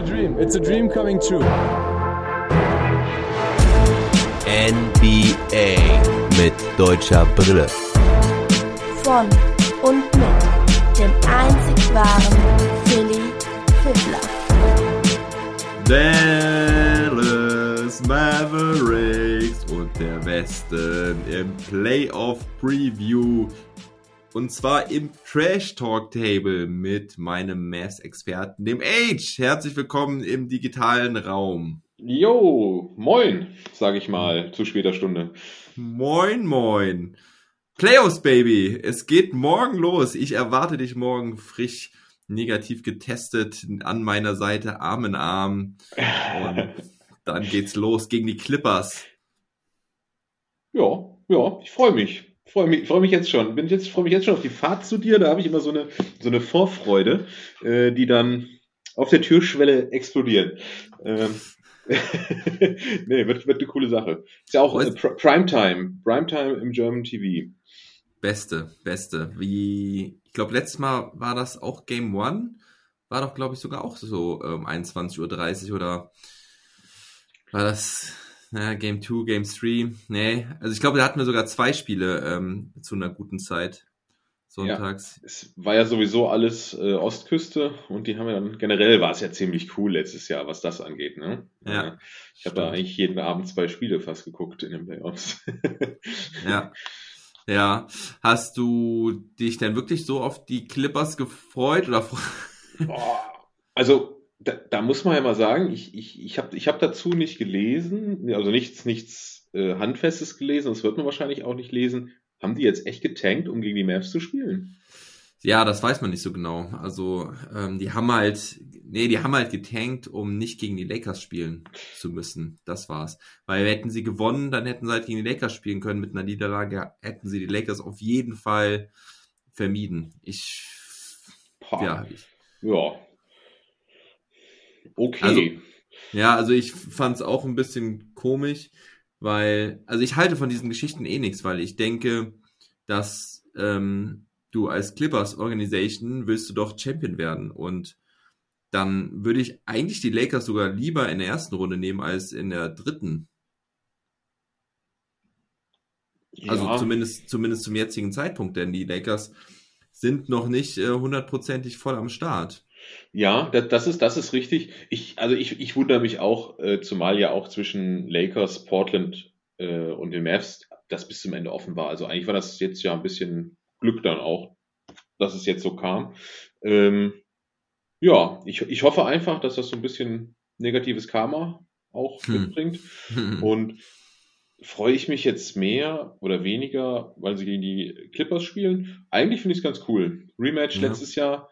a dream. It's a dream coming true. NBA mit deutscher Brille. Von und mit dem einzig wahren Philly Fiddler. Dallas Mavericks und der Westen im Playoff Preview. Und zwar im Trash Talk Table mit meinem Mavs-Experten, dem Age. Herzlich willkommen im digitalen Raum. Jo, moin, sage ich mal, zu später Stunde. Moin, moin. Playoffs, Baby. Es geht morgen los. Ich erwarte dich morgen frisch negativ getestet an meiner Seite, Arm in Arm. Und dann geht's los gegen die Clippers. Ja, ja, ich freue mich. Freue mich, freue mich jetzt schon. Bin jetzt, freue mich jetzt schon auf die Fahrt zu dir. Da habe ich immer so eine, so eine Vorfreude, äh, die dann auf der Türschwelle explodiert. Ähm, nee, wird, wird eine coole Sache. Ist ja auch äh, Pr Primetime. Primetime im German TV. Beste, beste. Wie, ich glaube, letztes Mal war das auch Game One. War doch, glaube ich, sogar auch so ähm, 21.30 Uhr oder war das ja, Game 2, Game 3? Nee, also ich glaube, da hatten wir sogar zwei Spiele ähm, zu einer guten Zeit. Sonntags. Ja, es war ja sowieso alles äh, Ostküste und die haben ja dann, generell war es ja ziemlich cool letztes Jahr, was das angeht. Ne? Ja, äh, ich habe da eigentlich jeden Abend zwei Spiele fast geguckt in den Playoffs. ja. Ja. Hast du dich denn wirklich so auf die Clippers gefreut oder? Boah, also da, da, muss man ja mal sagen, ich, ich, ich habe ich hab dazu nicht gelesen, also nichts, nichts äh, Handfestes gelesen, das wird man wahrscheinlich auch nicht lesen. Haben die jetzt echt getankt, um gegen die Mavs zu spielen? Ja, das weiß man nicht so genau. Also, ähm, die haben halt, nee, die haben halt getankt, um nicht gegen die Lakers spielen zu müssen. Das war's. Weil hätten sie gewonnen, dann hätten sie halt gegen die Lakers spielen können. Mit einer Niederlage hätten sie die Lakers auf jeden Fall vermieden. Ich, Boah. ja. Ich, ja. Okay. Also, ja, also ich fand's auch ein bisschen komisch, weil, also ich halte von diesen Geschichten eh nichts, weil ich denke, dass ähm, du als Clippers Organisation willst du doch Champion werden und dann würde ich eigentlich die Lakers sogar lieber in der ersten Runde nehmen als in der dritten. Also ja. Also zumindest, zumindest zum jetzigen Zeitpunkt, denn die Lakers sind noch nicht äh, hundertprozentig äh, voll am Start. Ja, das, das, ist, das ist richtig. Ich, also ich, ich wundere mich auch, äh, zumal ja auch zwischen Lakers, Portland äh, und den Mavs das bis zum Ende offen war. Also eigentlich war das jetzt ja ein bisschen Glück dann auch, dass es jetzt so kam. Ähm, ja, ich, ich hoffe einfach, dass das so ein bisschen negatives Karma auch hm. mitbringt. Und freue ich mich jetzt mehr oder weniger, weil sie gegen die Clippers spielen. Eigentlich finde ich es ganz cool. Rematch ja. letztes Jahr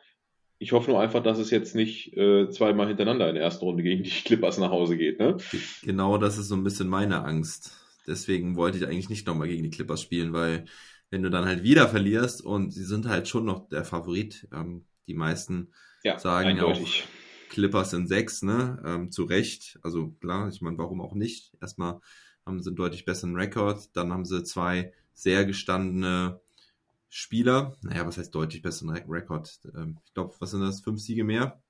ich hoffe nur einfach, dass es jetzt nicht äh, zweimal hintereinander in der ersten Runde gegen die Clippers nach Hause geht. Ne? Genau, das ist so ein bisschen meine Angst. Deswegen wollte ich eigentlich nicht nochmal gegen die Clippers spielen, weil wenn du dann halt wieder verlierst und sie sind halt schon noch der Favorit, ähm, die meisten ja, sagen ja auch Clippers in sechs, ne? Ähm, zu Recht. Also klar, ich meine, warum auch nicht? Erstmal haben sie einen deutlich besseren Rekord, dann haben sie zwei sehr gestandene Spieler. Naja, was heißt deutlich besseren Rekord? Ähm, ich glaube, was sind das? Fünf Siege mehr?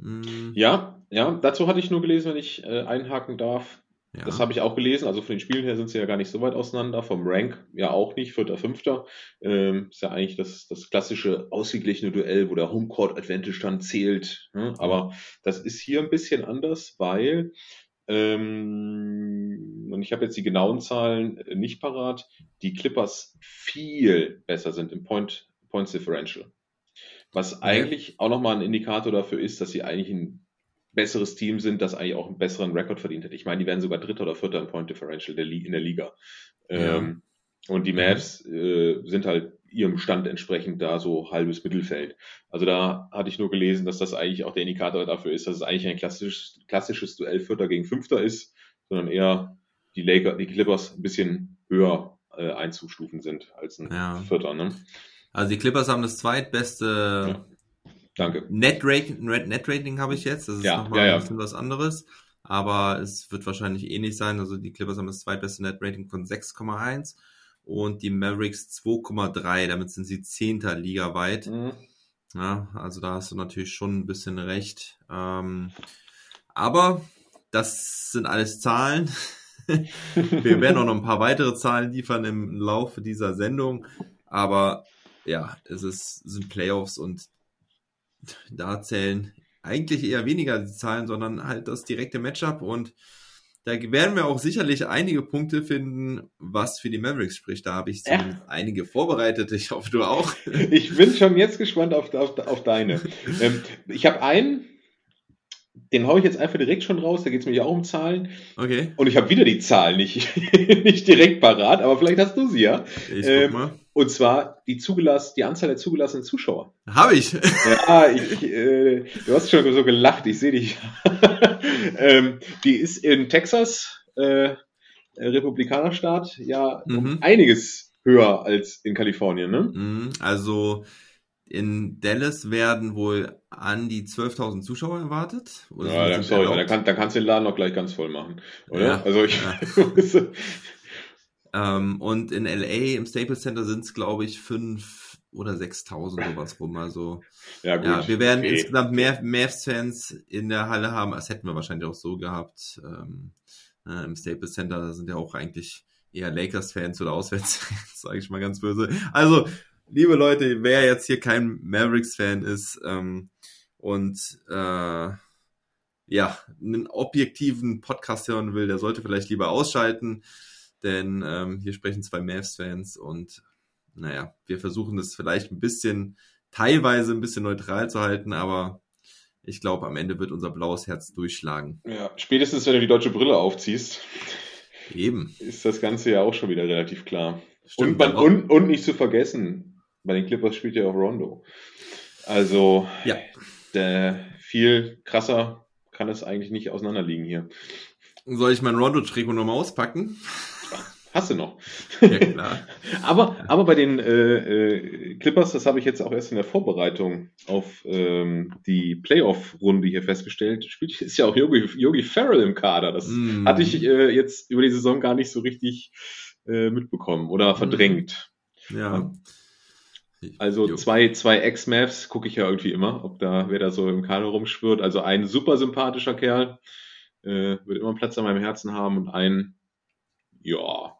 Hm. Ja, ja, dazu hatte ich nur gelesen, wenn ich äh, einhaken darf. Ja. Das habe ich auch gelesen. Also von den Spielen her sind sie ja gar nicht so weit auseinander. Vom Rank ja auch nicht. Vierter, fünfter. Ähm, ist ja eigentlich das, das klassische ausgeglichene Duell, wo der Homecourt Advantage dann zählt. Ne? Aber das ist hier ein bisschen anders, weil ähm, und ich habe jetzt die genauen Zahlen äh, nicht parat, die Clippers viel besser sind im Point, Points Differential. Was eigentlich auch nochmal ein Indikator dafür ist, dass sie eigentlich ein besseres Team sind, das eigentlich auch einen besseren Rekord verdient hat. Ich meine, die werden sogar Dritter oder Vierter im Point Differential in der Liga. Ja. Ähm, und die Mavs äh, sind halt ihrem Stand entsprechend da so halbes Mittelfeld. Also da hatte ich nur gelesen, dass das eigentlich auch der Indikator dafür ist, dass es eigentlich ein klassisches, klassisches Duell Vierter gegen Fünfter ist, sondern eher die Lakers, die Clippers ein bisschen höher äh, einzustufen sind als ein ja. Vierter. Ne? Also die Clippers haben das zweitbeste ja. Danke. Net-Rating Net -Rating habe ich jetzt, das ist ja, nochmal ja, ein bisschen was anderes. Aber es wird wahrscheinlich ähnlich sein. Also die Clippers haben das zweitbeste Net-Rating von 6,1 und die Mavericks 2,3. Damit sind sie zehnter Liga weit. Mhm. Ja, also da hast du natürlich schon ein bisschen recht. Ähm, aber das sind alles Zahlen. Wir werden auch noch ein paar weitere Zahlen liefern im Laufe dieser Sendung. Aber ja, es ist, sind Playoffs und da zählen eigentlich eher weniger die Zahlen, sondern halt das direkte Matchup und da werden wir auch sicherlich einige Punkte finden, was für die Mavericks spricht. Da habe ich ja. einige vorbereitet. Ich hoffe, du auch. Ich bin schon jetzt gespannt auf, auf, auf deine. ähm, ich habe einen, den haue ich jetzt einfach direkt schon raus. Da geht es mir ja auch um Zahlen. Okay. Und ich habe wieder die Zahlen nicht, nicht direkt parat, aber vielleicht hast du sie ja. Ich ähm, guck mal. Und zwar die, zugelass, die Anzahl der zugelassenen Zuschauer. Habe ich. Ja, ich, äh, du hast schon so gelacht, ich sehe dich. ähm, die ist in Texas, äh, Republikanerstaat, ja mhm. um einiges höher als in Kalifornien. Ne? Mhm, also in Dallas werden wohl an die 12.000 Zuschauer erwartet. ja, dann, sorry, da, kann, da kannst du den Laden noch gleich ganz voll machen, oder? Ja, also ich. Ja. ähm, und in LA im Staples Center sind es, glaube ich, fünf oder 6.000 sowas rum. Also ja, gut. Ja, wir werden okay. insgesamt mehr Mavs-Fans in der Halle haben. Das hätten wir wahrscheinlich auch so gehabt. Ähm, äh, Im Staples Center sind ja auch eigentlich eher Lakers-Fans oder Auswärtsfans, sage ich mal ganz böse. Also liebe Leute, wer jetzt hier kein Mavericks-Fan ist ähm, und äh, ja, einen objektiven Podcast hören will, der sollte vielleicht lieber ausschalten, denn ähm, hier sprechen zwei Mavs-Fans und naja, wir versuchen das vielleicht ein bisschen, teilweise ein bisschen neutral zu halten, aber ich glaube, am Ende wird unser blaues Herz durchschlagen. Ja, spätestens wenn du die deutsche Brille aufziehst. Eben. Ist das Ganze ja auch schon wieder relativ klar. Stimmt, und, man, und, und nicht zu vergessen, bei den Clippers spielt ja auch Rondo. Also ja. der, viel krasser kann es eigentlich nicht auseinanderliegen hier. Soll ich mein Rondo-Trikot nochmal auspacken? Hast du noch. Ja, klar. aber, aber bei den äh, äh, Clippers, das habe ich jetzt auch erst in der Vorbereitung auf ähm, die Playoff-Runde hier festgestellt, spielt, ist ja auch Yogi, Yogi Farrell im Kader. Das mm. hatte ich äh, jetzt über die Saison gar nicht so richtig äh, mitbekommen oder verdrängt. Ja. Also zwei, zwei Ex-Mavs gucke ich ja irgendwie immer, ob da wer da so im Kader rumschwirrt. Also ein super sympathischer Kerl, äh, wird immer Platz an meinem Herzen haben und ein, ja,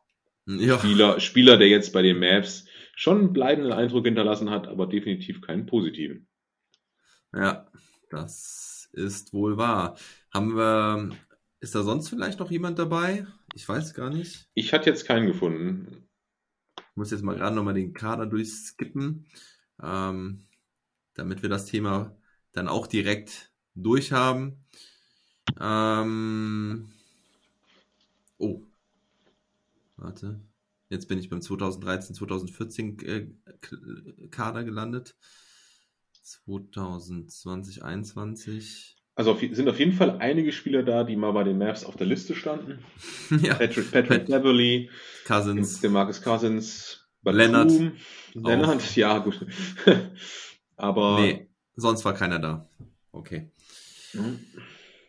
ja. Spieler, Spieler, der jetzt bei den Mavs schon einen bleibenden Eindruck hinterlassen hat, aber definitiv keinen positiven. Ja, das ist wohl wahr. Haben wir, ist da sonst vielleicht noch jemand dabei? Ich weiß gar nicht. Ich hatte jetzt keinen gefunden. Ich muss jetzt mal gerade nochmal den Kader durchskippen, ähm, damit wir das Thema dann auch direkt durchhaben. Ähm, oh, warte. Jetzt bin ich beim 2013, 2014 äh, Kader gelandet. 2020, 2021. Also auf, sind auf jeden Fall einige Spieler da, die mal bei den Mavs auf der Liste standen. ja. Patrick, Patrick Pat Beverly, Cousins, Demarcus Cousins, Leonard. Leonard, ja, gut. Aber. Nee, sonst war keiner da. Okay. Mhm.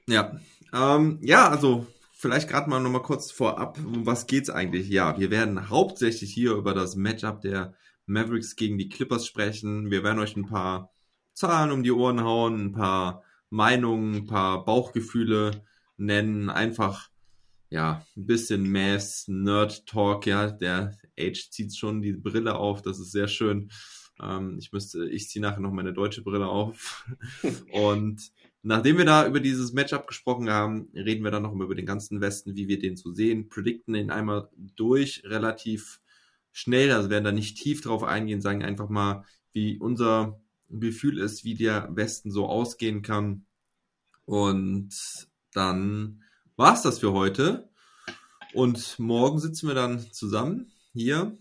Ja. Ähm, ja, also vielleicht gerade mal nochmal kurz vorab, um was geht's eigentlich? Ja, wir werden hauptsächlich hier über das Matchup der Mavericks gegen die Clippers sprechen. Wir werden euch ein paar Zahlen um die Ohren hauen, ein paar Meinungen, ein paar Bauchgefühle nennen, einfach ja, ein bisschen Mass Nerd Talk, ja, der Age zieht schon die Brille auf, das ist sehr schön. Ähm, ich müsste, ich ziehe nachher noch meine deutsche Brille auf. Und nachdem wir da über dieses Matchup gesprochen haben, reden wir dann noch über den ganzen Westen, wie wir den so sehen, predikten den einmal durch, relativ schnell, also werden da nicht tief drauf eingehen, sagen einfach mal, wie unser Gefühl ist, wie der Westen so ausgehen kann. Und dann war's das für heute. Und morgen sitzen wir dann zusammen hier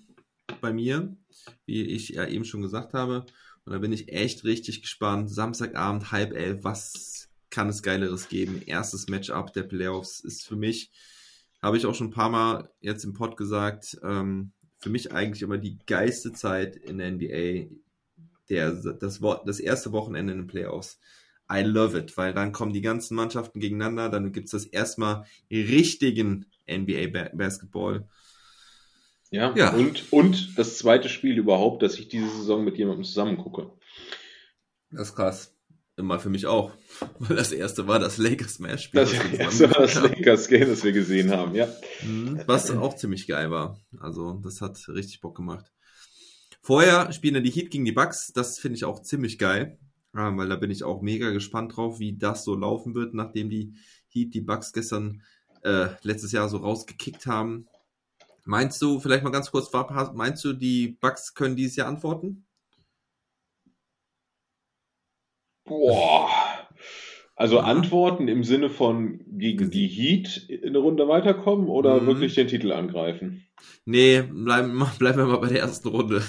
bei mir, wie ich ja eben schon gesagt habe. Und da bin ich echt richtig gespannt. Samstagabend, halb elf, was kann es Geileres geben? Erstes Matchup der Playoffs ist für mich, habe ich auch schon ein paar Mal jetzt im Pod gesagt, ähm, für mich eigentlich immer die geilste Zeit in der NBA der, das, das erste Wochenende in den Playoffs. I love it, weil dann kommen die ganzen Mannschaften gegeneinander, dann gibt es das erstmal richtigen NBA Basketball. Ja, ja, Und, und das zweite Spiel überhaupt, dass ich diese Saison mit jemandem zusammen gucke. Das ist krass. Immer für mich auch. Weil das erste war das Lakers-Match-Spiel. Das erste war das Lakers-Game, das wir gesehen haben, ja. Mhm. Was auch ziemlich geil war. Also, das hat richtig Bock gemacht. Vorher spielen dann die Heat gegen die Bucks. Das finde ich auch ziemlich geil. Weil da bin ich auch mega gespannt drauf, wie das so laufen wird, nachdem die Heat die Bucks gestern äh, letztes Jahr so rausgekickt haben. Meinst du, vielleicht mal ganz kurz, meinst du, die Bucks können dieses Jahr antworten? Boah. Also. Antworten im Sinne von gegen die Heat in eine Runde weiterkommen oder mhm. wirklich den Titel angreifen? Nee, bleiben, bleiben wir mal bei der ersten Runde.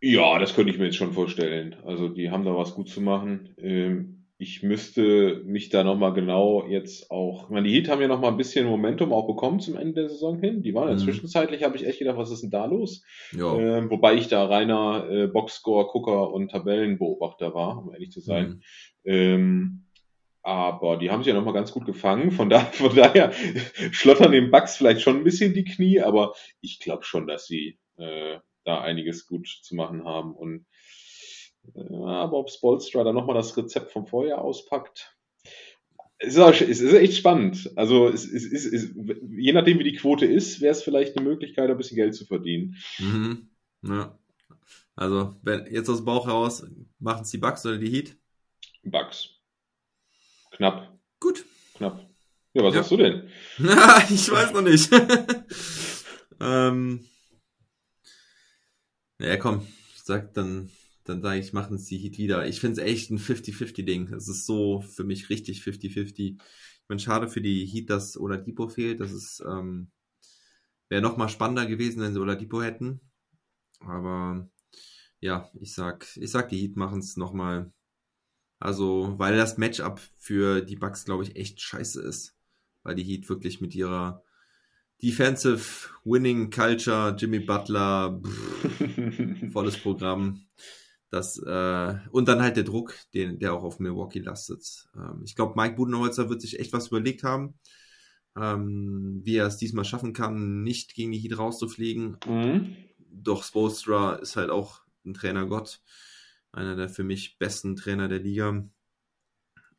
Ja, das könnte ich mir jetzt schon vorstellen. Also die haben da was gut zu machen. Ähm, ich müsste mich da nochmal genau jetzt auch, ich meine, die Heat haben ja nochmal ein bisschen Momentum auch bekommen zum Ende der Saison hin. Die waren ja mhm. zwischenzeitlich, habe ich echt gedacht, was ist denn da los? Ähm, wobei ich da reiner äh, Boxscore, Gucker und Tabellenbeobachter war, um ehrlich zu sein. Mhm. Ähm, aber die haben sich ja nochmal ganz gut gefangen. Von, da, von daher schlottern den Bugs vielleicht schon ein bisschen die Knie, aber ich glaube schon, dass sie äh, da einiges gut zu machen haben. Und aber ob Spolstra dann nochmal das Rezept vom Vorjahr auspackt, es ist, es ist echt spannend. Also es, es, es, es, je nachdem, wie die Quote ist, wäre es vielleicht eine Möglichkeit, ein bisschen Geld zu verdienen. Mhm. Ja. Also, wenn jetzt aus dem Bauch raus, machen es die Bugs oder die Heat? Bugs. Knapp. Gut. Knapp. Ja, was ja. sagst du denn? ich weiß noch nicht. ähm, ja, komm, sag dann dann sage ich, machen es die Heat wieder. Ich finde es echt ein 50-50-Ding. Es ist so für mich richtig 50-50. Ich meine, schade für die Heat, dass Oladipo fehlt. Das ist, ähm, wäre nochmal spannender gewesen, wenn sie Oladipo hätten. Aber ja, ich sag, ich sag, die Heat machen es nochmal. Also, weil das Matchup für die Bucks, glaube ich, echt scheiße ist. Weil die Heat wirklich mit ihrer Defensive Winning Culture, Jimmy Butler, pff, volles Programm. Das, äh, und dann halt der Druck, den, der auch auf Milwaukee lastet. Ähm, ich glaube, Mike Budenholzer wird sich echt was überlegt haben, ähm, wie er es diesmal schaffen kann, nicht gegen die Heat rauszufliegen. Mhm. Doch Spolstra ist halt auch ein Trainergott, einer der für mich besten Trainer der Liga.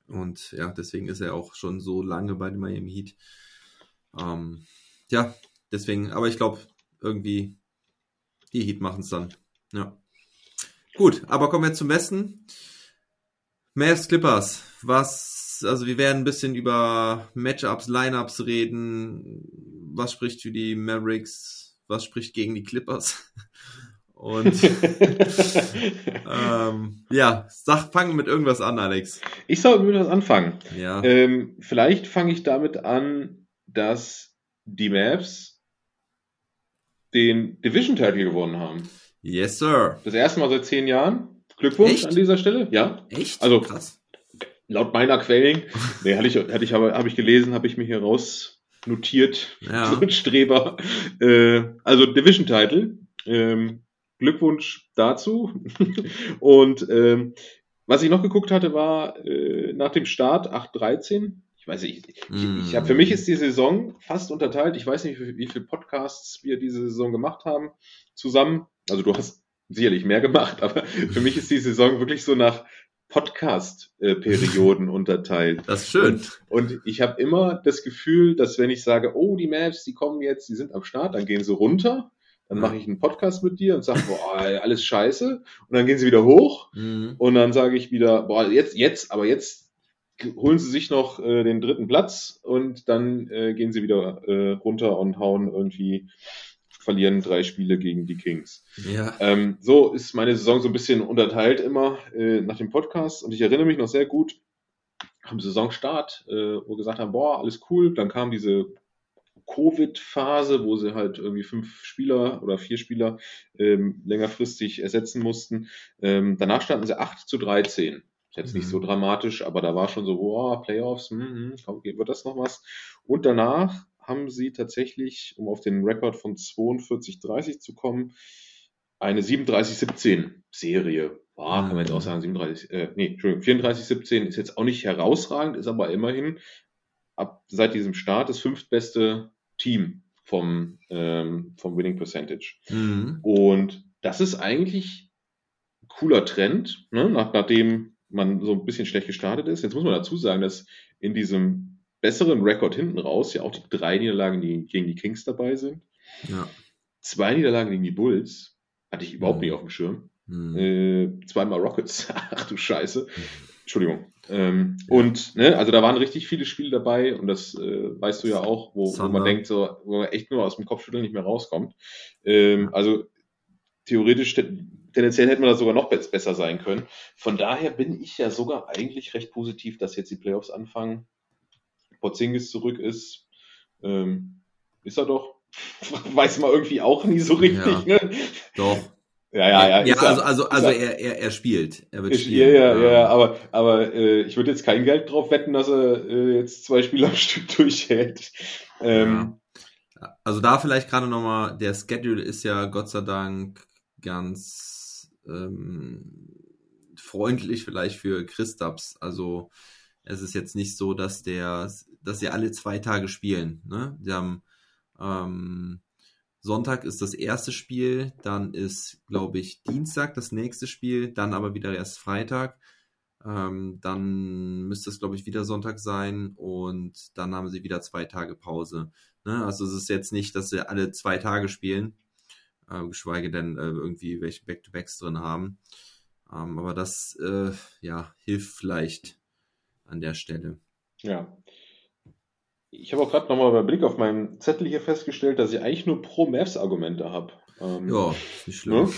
Und ja, deswegen ist er auch schon so lange bei den Miami Heat. Ähm, ja, deswegen, aber ich glaube, irgendwie die Heat machen es dann. Ja. Gut, aber kommen wir zum Westen. Mavs Clippers. Was, also wir werden ein bisschen über Matchups, Lineups reden. Was spricht für die Mavericks? Was spricht gegen die Clippers? Und ähm, ja, sag, fang mit irgendwas an, Alex. Ich soll mit was anfangen. Ja. Ähm, vielleicht fange ich damit an, dass die Mavs den Division Title gewonnen haben. Yes, sir. Das erste Mal seit zehn Jahren. Glückwunsch Echt? an dieser Stelle. Ja. Echt? Also krass. Laut meiner Quellen, nee, hatte ich, hatte ich, habe, habe ich gelesen, habe ich mir hier raus notiert. Ja. So ein Streber. Äh, also Division Title. Ähm, Glückwunsch dazu. Und ähm, was ich noch geguckt hatte, war äh, nach dem Start 8.13 ich weiß nicht, ich, mm. ich habe für mich ist die Saison fast unterteilt. Ich weiß nicht, wie, wie viele Podcasts wir diese Saison gemacht haben zusammen. Also du hast sicherlich mehr gemacht, aber für mich ist die Saison wirklich so nach Podcast-Perioden unterteilt. Das ist schön. Und, und ich habe immer das Gefühl, dass wenn ich sage, oh, die Maps, die kommen jetzt, die sind am Start, dann gehen sie runter. Dann mache ich einen Podcast mit dir und sage, boah, alles scheiße. Und dann gehen sie wieder hoch. Mhm. Und dann sage ich wieder, boah, jetzt, jetzt, aber jetzt holen sie sich noch äh, den dritten Platz und dann äh, gehen sie wieder äh, runter und hauen irgendwie, verlieren drei Spiele gegen die Kings. Ja. Ähm, so ist meine Saison so ein bisschen unterteilt immer äh, nach dem Podcast und ich erinnere mich noch sehr gut am Saisonstart, äh, wo wir gesagt haben, boah, alles cool, dann kam diese Covid-Phase, wo sie halt irgendwie fünf Spieler oder vier Spieler ähm, längerfristig ersetzen mussten. Ähm, danach standen sie 8 zu 13. Ist jetzt nicht so mhm. dramatisch, aber da war schon so, boah, Playoffs, mh, mh, wird das noch was? Und danach haben sie tatsächlich, um auf den Rekord von 42-30 zu kommen, eine 37-17 Serie. Boah, kann man jetzt auch sagen, 37, äh, nee, Entschuldigung, 34-17 ist jetzt auch nicht herausragend, ist aber immerhin ab seit diesem Start das fünftbeste Team vom, ähm, vom Winning Percentage. Mhm. Und das ist eigentlich cooler Trend, ne? Nach, nachdem man so ein bisschen schlecht gestartet ist. Jetzt muss man dazu sagen, dass in diesem besseren Rekord hinten raus ja auch die drei Niederlagen die gegen die Kings dabei sind. Ja. Zwei Niederlagen gegen die Bulls hatte ich überhaupt mhm. nicht auf dem Schirm. Mhm. Äh, zweimal Rockets. Ach du Scheiße. Entschuldigung. Ähm, ja. Und, ne, also da waren richtig viele Spiele dabei und das äh, weißt du ja auch, wo, wo, man denkt, so, wo man echt nur aus dem Kopfschütteln nicht mehr rauskommt. Ähm, also theoretisch, tendenziell hätte man das sogar noch besser sein können. Von daher bin ich ja sogar eigentlich recht positiv, dass jetzt die Playoffs anfangen. Porzingis zurück ist. Ähm, ist er doch. Weiß man irgendwie auch nie so richtig. Ja, ne? Doch. Ja, ja, ja. Ja, also, also, also er, er, er spielt. Er wird spielen. Ja, ja, ja, aber, aber äh, ich würde jetzt kein Geld drauf wetten, dass er äh, jetzt zwei Spiele am Stück durchhält. Ähm, ja. Also da vielleicht gerade nochmal, der Schedule ist ja Gott sei Dank ganz ähm, freundlich vielleicht für Christaps. Also es ist jetzt nicht so, dass der, dass sie alle zwei Tage spielen. Ne? Die haben ähm, Sonntag ist das erste Spiel, dann ist, glaube ich, Dienstag das nächste Spiel, dann aber wieder erst Freitag. Ähm, dann müsste es, glaube ich, wieder Sonntag sein und dann haben sie wieder zwei Tage Pause. Ne? Also es ist jetzt nicht, dass sie alle zwei Tage spielen, äh, geschweige denn äh, irgendwie welche Back-to-Backs drin haben. Ähm, aber das äh, ja, hilft vielleicht an der Stelle. Ja, ich habe auch gerade nochmal bei Blick auf meinen Zettel hier festgestellt, dass ich eigentlich nur Pro-Mavs-Argumente habe. Ähm, ja, nicht schlimm. Ne?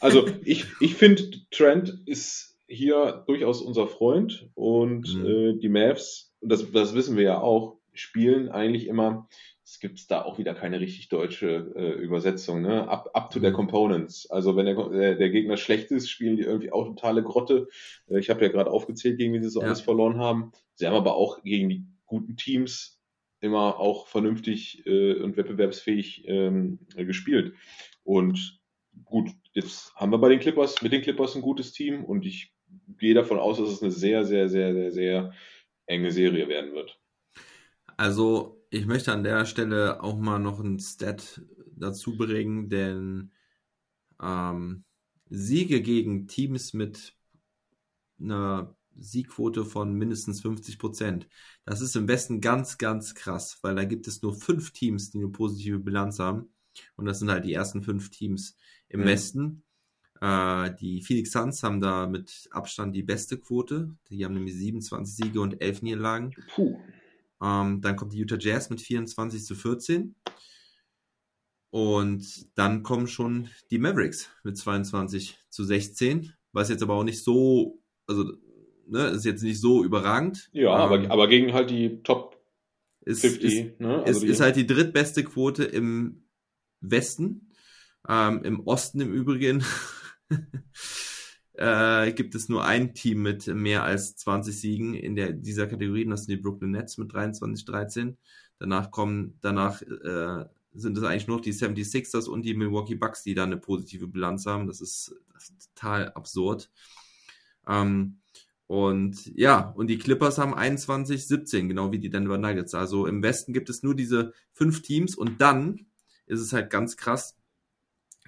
Also ich, ich finde, Trent ist hier durchaus unser Freund und mhm. äh, die Mavs, das, das wissen wir ja auch, spielen eigentlich immer, es gibt da auch wieder keine richtig deutsche äh, Übersetzung, ne? Up, up to mhm. their components. Also wenn der, der, der, Gegner schlecht ist, spielen die irgendwie auch totale Grotte. Äh, ich habe ja gerade aufgezählt, gegen wie sie so ja. alles verloren haben. Sie haben aber auch gegen die guten Teams immer auch vernünftig äh, und wettbewerbsfähig ähm, gespielt. Und gut, jetzt haben wir bei den Clippers, mit den Clippers ein gutes Team und ich gehe davon aus, dass es eine sehr, sehr, sehr, sehr, sehr enge Serie werden wird. Also, ich möchte an der Stelle auch mal noch ein Stat dazu bringen, denn ähm, Siege gegen Teams mit einer Siegquote von mindestens 50 Prozent. Das ist im Westen ganz, ganz krass, weil da gibt es nur fünf Teams, die eine positive Bilanz haben. Und das sind halt die ersten fünf Teams im mhm. Westen. Äh, die Phoenix Suns haben da mit Abstand die beste Quote. Die haben nämlich 27 Siege und 11 Niederlagen. Puh. Ähm, dann kommt die Utah Jazz mit 24 zu 14. Und dann kommen schon die Mavericks mit 22 zu 16, was jetzt aber auch nicht so, also ne, ist jetzt nicht so überragend. Ja, ähm, aber, aber gegen halt die Top ist, 50. Ist, ne? also ist, ist halt die drittbeste Quote im Westen. Ähm, Im Osten im Übrigen äh, gibt es nur ein Team mit mehr als 20 Siegen in der, dieser Kategorie. Das sind die Brooklyn Nets mit 23-13. Danach kommen, danach äh, sind es eigentlich nur noch die 76ers und die Milwaukee Bucks, die da eine positive Bilanz haben. Das ist, das ist total absurd. Ähm, und ja, und die Clippers haben 21, 17, genau wie die Denver Nuggets. Also im Westen gibt es nur diese fünf Teams und dann ist es halt ganz krass,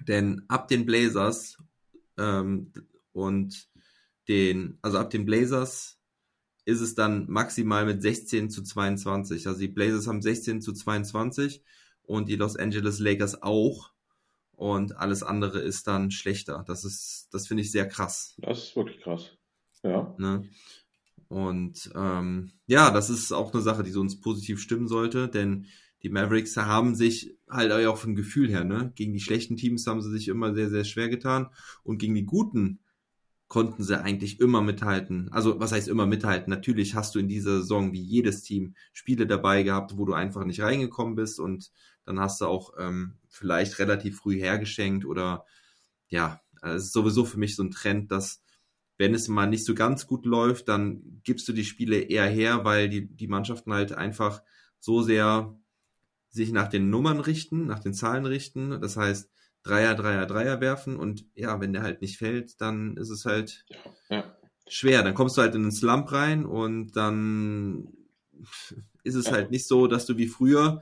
denn ab den Blazers ähm, und den, also ab den Blazers ist es dann maximal mit 16 zu 22. Also die Blazers haben 16 zu 22 und die Los Angeles Lakers auch. Und alles andere ist dann schlechter. Das ist, das finde ich sehr krass. Das ist wirklich krass. Ja. Ne? Und ähm, ja, das ist auch eine Sache, die so uns positiv stimmen sollte, denn die Mavericks haben sich halt auch vom Gefühl her, ne, gegen die schlechten Teams haben sie sich immer sehr, sehr schwer getan und gegen die guten konnten sie eigentlich immer mithalten. Also, was heißt immer mithalten? Natürlich hast du in dieser Saison wie jedes Team Spiele dabei gehabt, wo du einfach nicht reingekommen bist und dann hast du auch ähm, vielleicht relativ früh hergeschenkt oder ja, es ist sowieso für mich so ein Trend, dass wenn es mal nicht so ganz gut läuft, dann gibst du die Spiele eher her, weil die, die Mannschaften halt einfach so sehr sich nach den Nummern richten, nach den Zahlen richten. Das heißt, Dreier, Dreier, Dreier werfen und ja, wenn der halt nicht fällt, dann ist es halt ja. schwer. Dann kommst du halt in den Slump rein und dann ist es ja. halt nicht so, dass du wie früher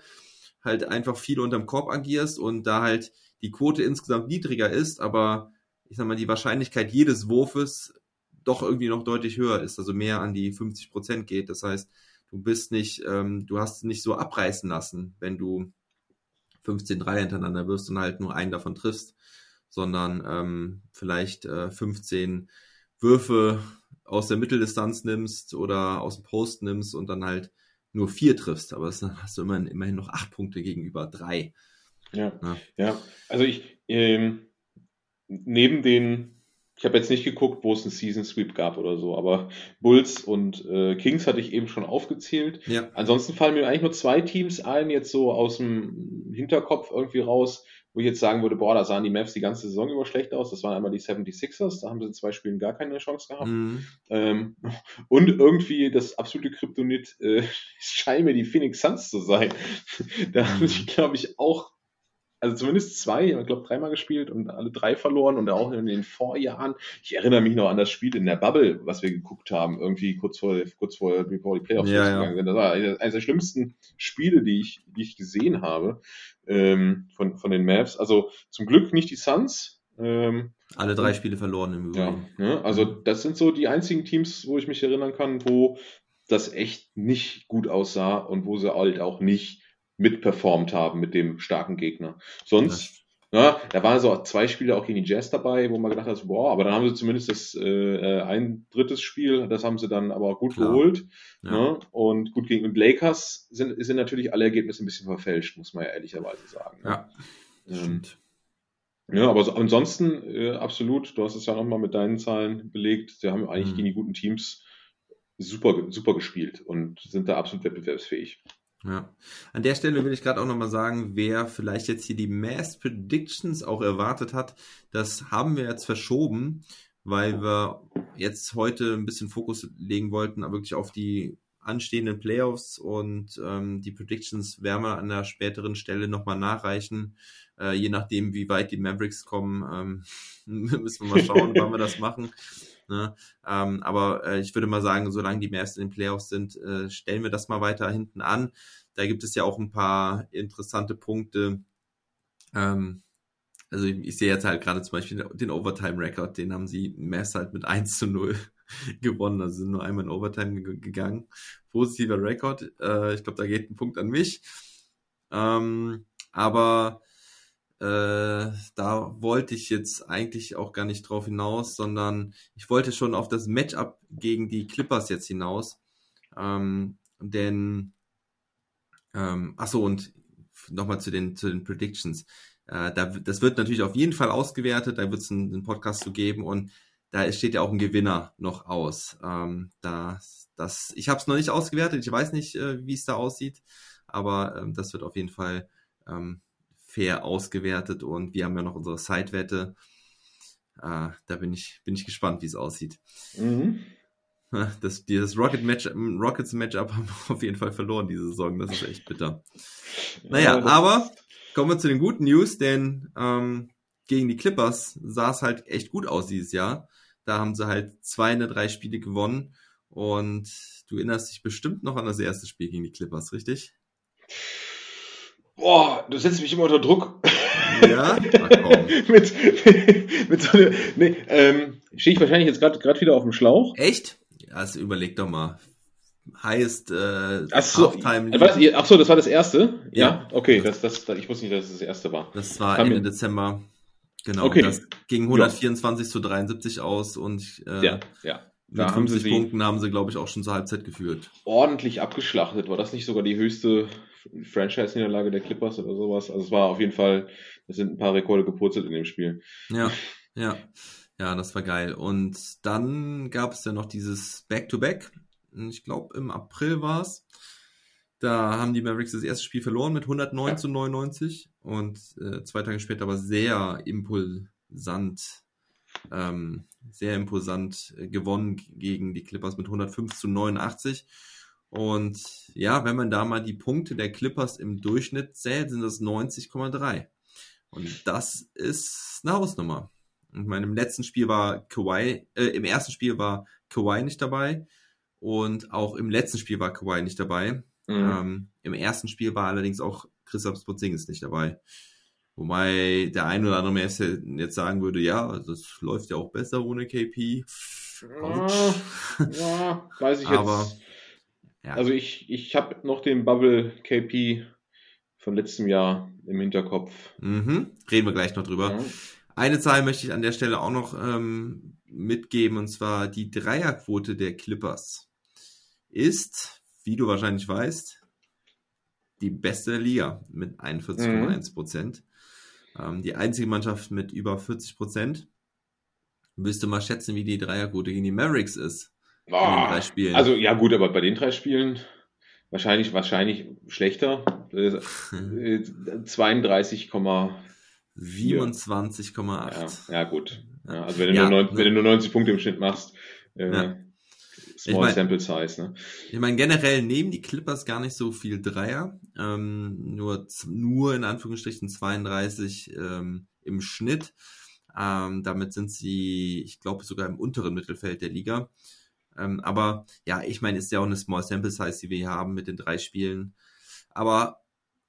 halt einfach viel unterm Korb agierst und da halt die Quote insgesamt niedriger ist, aber ich sag mal, die Wahrscheinlichkeit jedes Wurfes doch irgendwie noch deutlich höher ist, also mehr an die 50 Prozent geht. Das heißt, du bist nicht, ähm, du hast nicht so abreißen lassen, wenn du 15 Dreier hintereinander wirst und halt nur einen davon triffst, sondern ähm, vielleicht äh, 15 Würfe aus der Mitteldistanz nimmst oder aus dem Post nimmst und dann halt nur vier triffst. Aber dann hast du immerhin, immerhin noch acht Punkte gegenüber drei. Ja, ja. ja. Also ich, ähm, neben den ich habe jetzt nicht geguckt, wo es einen Season Sweep gab oder so, aber Bulls und äh, Kings hatte ich eben schon aufgezählt. Ja. Ansonsten fallen mir eigentlich nur zwei Teams ein, jetzt so aus dem Hinterkopf irgendwie raus, wo ich jetzt sagen würde, boah, da sahen die Mavs die ganze Saison über schlecht aus. Das waren einmal die 76ers, da haben sie in zwei Spielen gar keine Chance gehabt. Mhm. Ähm, und irgendwie das absolute Kryptonit äh, scheinen mir die Phoenix Suns zu sein. da mhm. haben sie, glaube ich, auch also zumindest zwei, ich glaube dreimal gespielt und alle drei verloren und auch in den Vorjahren. Ich erinnere mich noch an das Spiel in der Bubble, was wir geguckt haben, irgendwie kurz vor, kurz vor, bevor die Playoffs ja, losgegangen sind. Das war eines der schlimmsten Spiele, die ich, die ich gesehen habe ähm, von, von den Mavs. Also zum Glück nicht die Suns. Ähm, alle drei Spiele verloren im Übrigen. Ja, ne? Also das sind so die einzigen Teams, wo ich mich erinnern kann, wo das echt nicht gut aussah und wo sie halt auch nicht mitperformt haben mit dem starken Gegner. Sonst, ja, da waren so zwei Spiele auch gegen die Jazz dabei, wo man gedacht hat, boah, aber dann haben sie zumindest das äh, äh ein drittes Spiel, das haben sie dann aber gut Klar. geholt. Ja. Ne? Und gut gegen und Lakers sind, sind natürlich alle Ergebnisse ein bisschen verfälscht, muss man ja ehrlicherweise sagen. Ne? Ja. Ähm, ja, aber so, ansonsten äh, absolut, du hast es ja nochmal mit deinen Zahlen belegt, sie haben eigentlich mhm. gegen die guten Teams super, super gespielt und sind da absolut wettbewerbsfähig. Ja. An der Stelle will ich gerade auch nochmal sagen, wer vielleicht jetzt hier die Mass Predictions auch erwartet hat, das haben wir jetzt verschoben, weil wir jetzt heute ein bisschen Fokus legen wollten, wirklich auf die anstehenden Playoffs und ähm, die Predictions werden wir an der späteren Stelle nochmal nachreichen. Äh, je nachdem, wie weit die Mavericks kommen, ähm, müssen wir mal schauen, wann wir das machen. Ne? Ähm, aber äh, ich würde mal sagen, solange die Mavs in den Playoffs sind, äh, stellen wir das mal weiter hinten an. Da gibt es ja auch ein paar interessante Punkte. Ähm, also ich, ich, sehe jetzt halt gerade zum Beispiel den Overtime-Record, den haben sie Mavs halt mit 1 zu 0 gewonnen. Also sind nur einmal in Overtime gegangen. Positiver Rekord. Äh, ich glaube, da geht ein Punkt an mich. Ähm, aber äh, da wollte ich jetzt eigentlich auch gar nicht drauf hinaus, sondern ich wollte schon auf das Matchup gegen die Clippers jetzt hinaus. Ähm, denn, ähm, achso, und nochmal zu den, zu den Predictions. Äh, da, das wird natürlich auf jeden Fall ausgewertet, da wird es einen, einen, Podcast zu geben und da steht ja auch ein Gewinner noch aus. Ähm, da, das, ich habe es noch nicht ausgewertet, ich weiß nicht, äh, wie es da aussieht, aber ähm, das wird auf jeden Fall ähm, fair ausgewertet und wir haben ja noch unsere Sidewette. Äh, da bin ich, bin ich gespannt, wie es aussieht. Mhm. Das, dieses Rocket Match, Rockets Matchup haben wir auf jeden Fall verloren diese Saison. Das ist echt bitter. Naja, ja, aber kommen wir zu den guten News, denn ähm, gegen die Clippers sah es halt echt gut aus dieses Jahr. Da haben sie halt zwei in der drei Spiele gewonnen und du erinnerst dich bestimmt noch an das erste Spiel gegen die Clippers, richtig? Boah, du setzt mich immer unter Druck. Ja? Mit, mit, mit so eine, nee, ähm, stehe ich wahrscheinlich jetzt gerade wieder auf dem Schlauch. Echt? Also überleg doch mal. Heißt äh, ach so, Halftime. Was, ach so, das war das erste? Ja. ja? Okay, das, das, ich wusste nicht, dass es das erste war. Das war Ende Dezember. Genau. Okay. Das ging 124 ja. zu 73 aus und äh, ja, ja. Mit 50 haben Punkten haben sie, glaube ich, auch schon zur Halbzeit geführt. Ordentlich abgeschlachtet. War das nicht sogar die höchste Franchise-Niederlage der Clippers oder sowas? Also es war auf jeden Fall, es sind ein paar Rekorde gepurzelt in dem Spiel. Ja, ja. Ja, das war geil. Und dann gab es ja noch dieses Back-to-Back. -Back. Ich glaube, im April war es. Da haben die Mavericks das erste Spiel verloren mit 109 ja. zu 99 und äh, zwei Tage später aber sehr impulsant ähm, sehr imposant äh, gewonnen gegen die Clippers mit 105 zu 89. Und ja, wenn man da mal die Punkte der Clippers im Durchschnitt zählt, sind das 90,3. Und das ist eine Hausnummer. Ich meine, im letzten Spiel war Kawhi, äh, im ersten Spiel war Kawhi nicht dabei und auch im letzten Spiel war Kawhi nicht dabei. Mhm. Ähm, Im ersten Spiel war allerdings auch Christoph Spotzingis nicht dabei. Wobei der ein oder andere jetzt sagen würde, ja, das läuft ja auch besser ohne KP. Ja, ja, weiß ich Aber, jetzt. Ja. Also ich, ich habe noch den Bubble KP von letztem Jahr im Hinterkopf. Mhm. Reden wir gleich noch drüber. Ja. Eine Zahl möchte ich an der Stelle auch noch ähm, mitgeben, und zwar die Dreierquote der Clippers ist, wie du wahrscheinlich weißt, die beste der Liga mit 41,1 Prozent. Mhm. Ähm, die einzige Mannschaft mit über 40 Prozent. Müsste mal schätzen, wie die Dreierquote gegen die Mavericks ist. Oh, drei Spielen. Also ja gut, aber bei den drei Spielen wahrscheinlich wahrscheinlich schlechter. 32,4. 27,8. Ja, ja, gut. Ja, also wenn du, ja, nur 90, wenn du nur 90 Punkte im Schnitt machst, äh. Small ich mein, Sample Size, ne? Ich meine, generell nehmen die Clippers gar nicht so viel Dreier. Ähm, nur, nur in Anführungsstrichen 32 ähm, im Schnitt. Ähm, damit sind sie, ich glaube, sogar im unteren Mittelfeld der Liga. Ähm, aber ja, ich meine, ist ja auch eine Small Sample Size, die wir hier haben mit den drei Spielen. Aber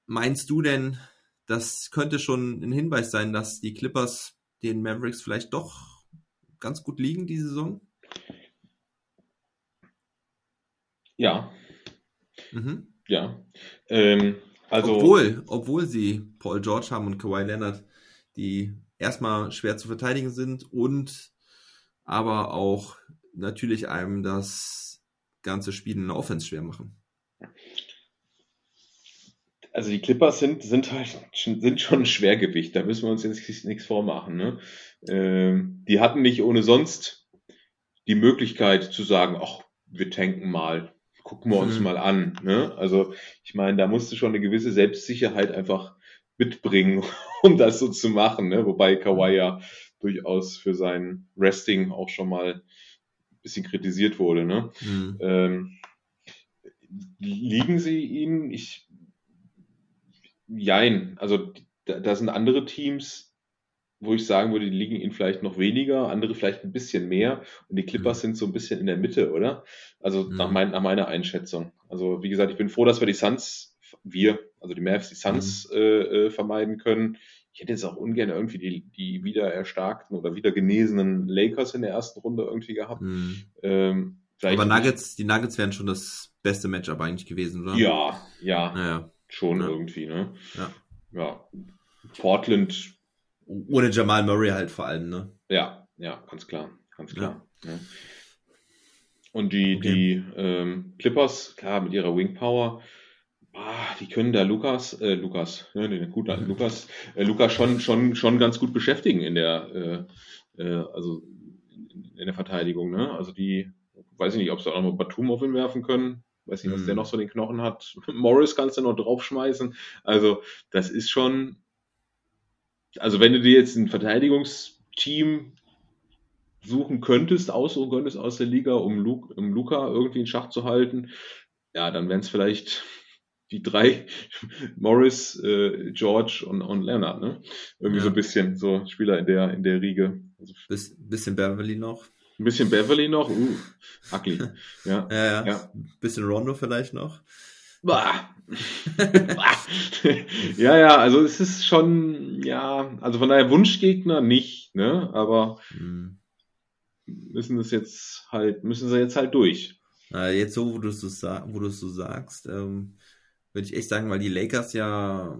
meinst du denn, das könnte schon ein Hinweis sein, dass die Clippers den Mavericks vielleicht doch ganz gut liegen, die Saison? Ja. Mhm. Ja. Ähm, also, obwohl, obwohl sie Paul George haben und Kawhi Leonard, die erstmal schwer zu verteidigen sind und aber auch natürlich einem das ganze Spiel in der Offense schwer machen. Also die Clippers sind, sind halt sind schon ein Schwergewicht, da müssen wir uns jetzt nichts vormachen. Ne? Ähm, die hatten nicht ohne sonst die Möglichkeit zu sagen, ach, wir tanken mal, gucken wir uns mhm. mal an. Ne? Also ich meine, da musste schon eine gewisse Selbstsicherheit einfach mitbringen, um das so zu machen. Ne? Wobei Kawhi ja durchaus für sein Resting auch schon mal bisschen kritisiert wurde. Ne? Mhm. Ähm, liegen sie ihnen? Ich Jein. Also da, da sind andere Teams, wo ich sagen würde, die liegen ihnen vielleicht noch weniger, andere vielleicht ein bisschen mehr. Und die Clippers mhm. sind so ein bisschen in der Mitte, oder? Also mhm. nach, mein, nach meiner Einschätzung. Also wie gesagt, ich bin froh, dass wir die Suns, wir, also die Mavs, die Suns mhm. äh, äh, vermeiden können. Ich hätte jetzt auch ungern irgendwie die, die wieder erstarkten oder wieder genesenen Lakers in der ersten Runde irgendwie gehabt. Mhm. Ähm, Aber Nuggets, die Nuggets wären schon das beste Matchup eigentlich gewesen, oder? Ja, ja. Naja schon ja. irgendwie, ne? Ja. Ja. Portland. Ohne Jamal Murray halt vor allem, ne? Ja, ja, ganz klar. Ganz klar. Ja. Ja. Und die, okay. die ähm, Clippers, klar, mit ihrer Wing Power, ah, die können da Lukas, äh, Lukas, ne, nee, gut. Lukas, äh, Lukas schon, schon, schon ganz gut beschäftigen in der, äh, äh, also in der Verteidigung, ne? Also die, weiß ich nicht, ob sie auch noch mal Batum auf ihn werfen können. Weiß nicht, was mhm. der noch so den Knochen hat. Morris kannst du noch draufschmeißen. Also, das ist schon. Also, wenn du dir jetzt ein Verteidigungsteam suchen könntest, aussuchen könntest aus der Liga, um, Luke, um Luca irgendwie in Schach zu halten, ja, dann wären es vielleicht die drei, Morris, äh, George und, und Leonard, ne? Irgendwie ja. so ein bisschen, so Spieler in der, in der Riege. Also, Biss, bisschen Beverly noch. Ein bisschen Beverly noch, uh, ugly. Ja, ja, ja. ja. Bisschen Rondo vielleicht noch. Bah. ja, ja, also es ist schon, ja, also von daher Wunschgegner nicht, ne, aber hm. müssen es jetzt halt, müssen sie jetzt halt durch. Jetzt so, wo du es so, wo du so sagst, ähm, würde ich echt sagen, weil die Lakers ja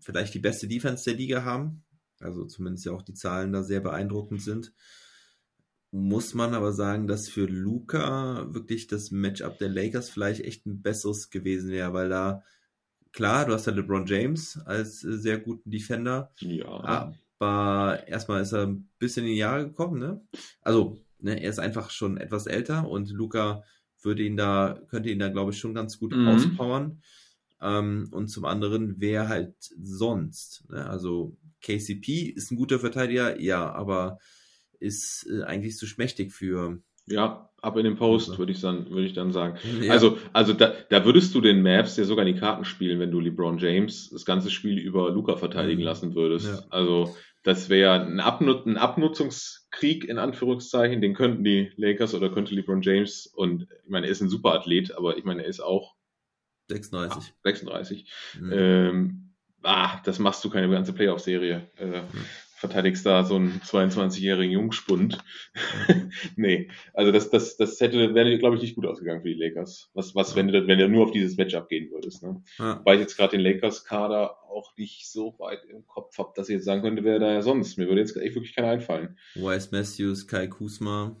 vielleicht die beste Defense der Liga haben, also zumindest ja auch die Zahlen da sehr beeindruckend sind muss man aber sagen, dass für Luca wirklich das Matchup der Lakers vielleicht echt ein besseres gewesen wäre, weil da, klar, du hast ja LeBron James als äh, sehr guten Defender. Ja. Aber erstmal ist er ein bisschen in die Jahre gekommen, ne? Also, ne, er ist einfach schon etwas älter und Luca würde ihn da, könnte ihn da, glaube ich, schon ganz gut mhm. auspowern. Ähm, und zum anderen, wer halt sonst? Ne? Also, KCP ist ein guter Verteidiger, ja, aber ist äh, eigentlich zu schmächtig für. Ja, ab in den Post, würde ich dann, würde ich dann sagen. Ja. Also, also da, da würdest du den Mavs ja sogar in die Karten spielen, wenn du LeBron James das ganze Spiel über Luca verteidigen mhm. lassen würdest. Ja. Also, das wäre ein, Abnut ein Abnutzungskrieg in Anführungszeichen, den könnten die Lakers oder könnte LeBron James und ich meine, er ist ein super Athlet, aber ich meine, er ist auch 36. 36. Mhm. Ähm, ah, das machst du keine ganze Playoff-Serie. Äh, verteidigst da so einen 22-jährigen Jungspund. nee, also das, das, das hätte, wäre, glaube ich, nicht gut ausgegangen für die Lakers. Was, was, wenn du, wenn du nur auf dieses Matchup gehen würdest, ne? Ja. Weil ich jetzt gerade den Lakers-Kader auch nicht so weit im Kopf habe, dass ich jetzt sagen könnte, wer da ja sonst. Mir würde jetzt echt wirklich keiner einfallen. Wise Matthews, Kai Kusma.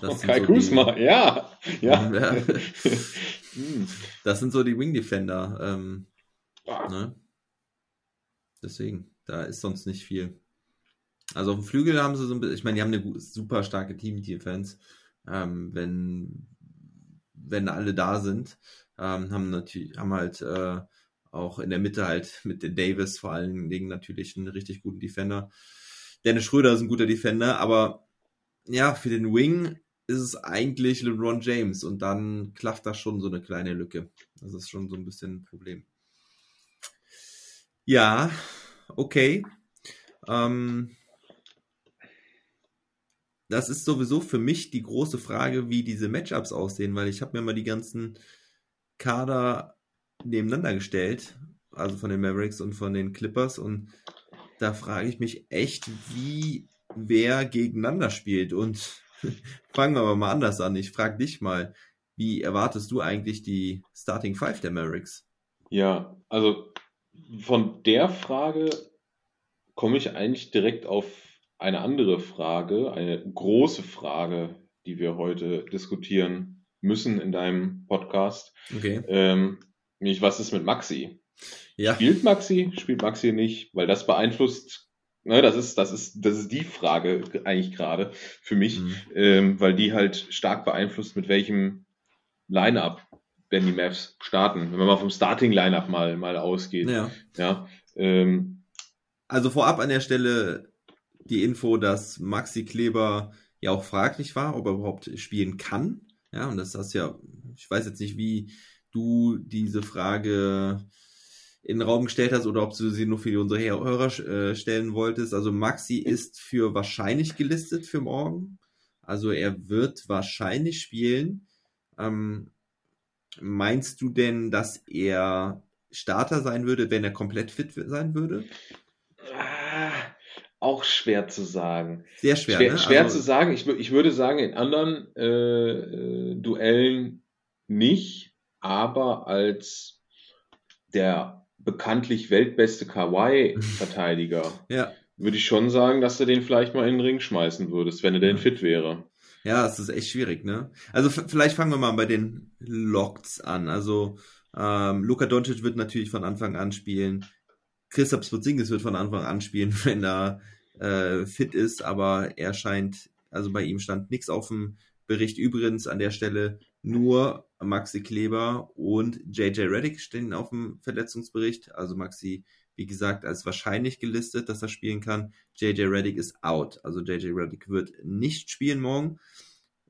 Das Kai so Kusma, die, ja. ja. ja. das sind so die Wing Defender. Ähm, ne? Deswegen. Da ist sonst nicht viel. Also auf dem Flügel haben sie so ein bisschen, ich meine, die haben eine super starke Team-Defense, ähm, wenn, wenn alle da sind. Ähm, haben natürlich, haben halt äh, auch in der Mitte halt mit den Davis vor allen Dingen natürlich einen richtig guten Defender. Dennis Schröder ist ein guter Defender, aber ja, für den Wing ist es eigentlich LeBron James und dann klafft da schon so eine kleine Lücke. Das ist schon so ein bisschen ein Problem. Ja, okay. Ähm, das ist sowieso für mich die große Frage, wie diese Matchups aussehen, weil ich habe mir mal die ganzen Kader nebeneinander gestellt, also von den Mavericks und von den Clippers und da frage ich mich echt, wie wer gegeneinander spielt und fangen wir aber mal anders an. Ich frage dich mal, wie erwartest du eigentlich die Starting Five der Mavericks? Ja, also von der Frage komme ich eigentlich direkt auf eine andere Frage, eine große Frage, die wir heute diskutieren müssen in deinem Podcast. Okay. Ähm, nämlich, was ist mit Maxi? Ja. Spielt Maxi? Spielt Maxi nicht? Weil das beeinflusst, ne, das ist, das ist, das ist die Frage eigentlich gerade für mich, mhm. ähm, weil die halt stark beeinflusst, mit welchem Line-Up wenn die Mavs starten. Wenn man mal vom Starting Lineup mal mal ausgeht. Ja. ja ähm, also vorab an der Stelle die Info, dass Maxi Kleber ja auch fraglich war, ob er überhaupt spielen kann. Ja, und das hast ja, ich weiß jetzt nicht, wie du diese Frage in den Raum gestellt hast oder ob du sie nur für unsere Hörer äh, stellen wolltest. Also Maxi ist für wahrscheinlich gelistet für morgen. Also er wird wahrscheinlich spielen. Ähm, Meinst du denn, dass er Starter sein würde, wenn er komplett fit sein würde? Ah, auch schwer zu sagen. Sehr schwer. Schwer, ne? schwer also, zu sagen. Ich, ich, würde sagen, in anderen äh, äh, Duellen nicht, aber als der bekanntlich weltbeste Kawaii-Verteidiger ja. würde ich schon sagen, dass du den vielleicht mal in den Ring schmeißen würdest, wenn er denn fit wäre. Ja, es ist echt schwierig, ne? Also vielleicht fangen wir mal bei den Locks an. Also ähm, Luka Doncic wird natürlich von Anfang an spielen. Christoph Porzingis wird von Anfang an spielen, wenn er äh, fit ist, aber er scheint, also bei ihm stand nichts auf dem Bericht. Übrigens an der Stelle nur Maxi Kleber und JJ Reddick stehen auf dem Verletzungsbericht. Also Maxi wie gesagt, als wahrscheinlich gelistet, dass er spielen kann. JJ Reddick ist out. Also JJ Reddick wird nicht spielen morgen.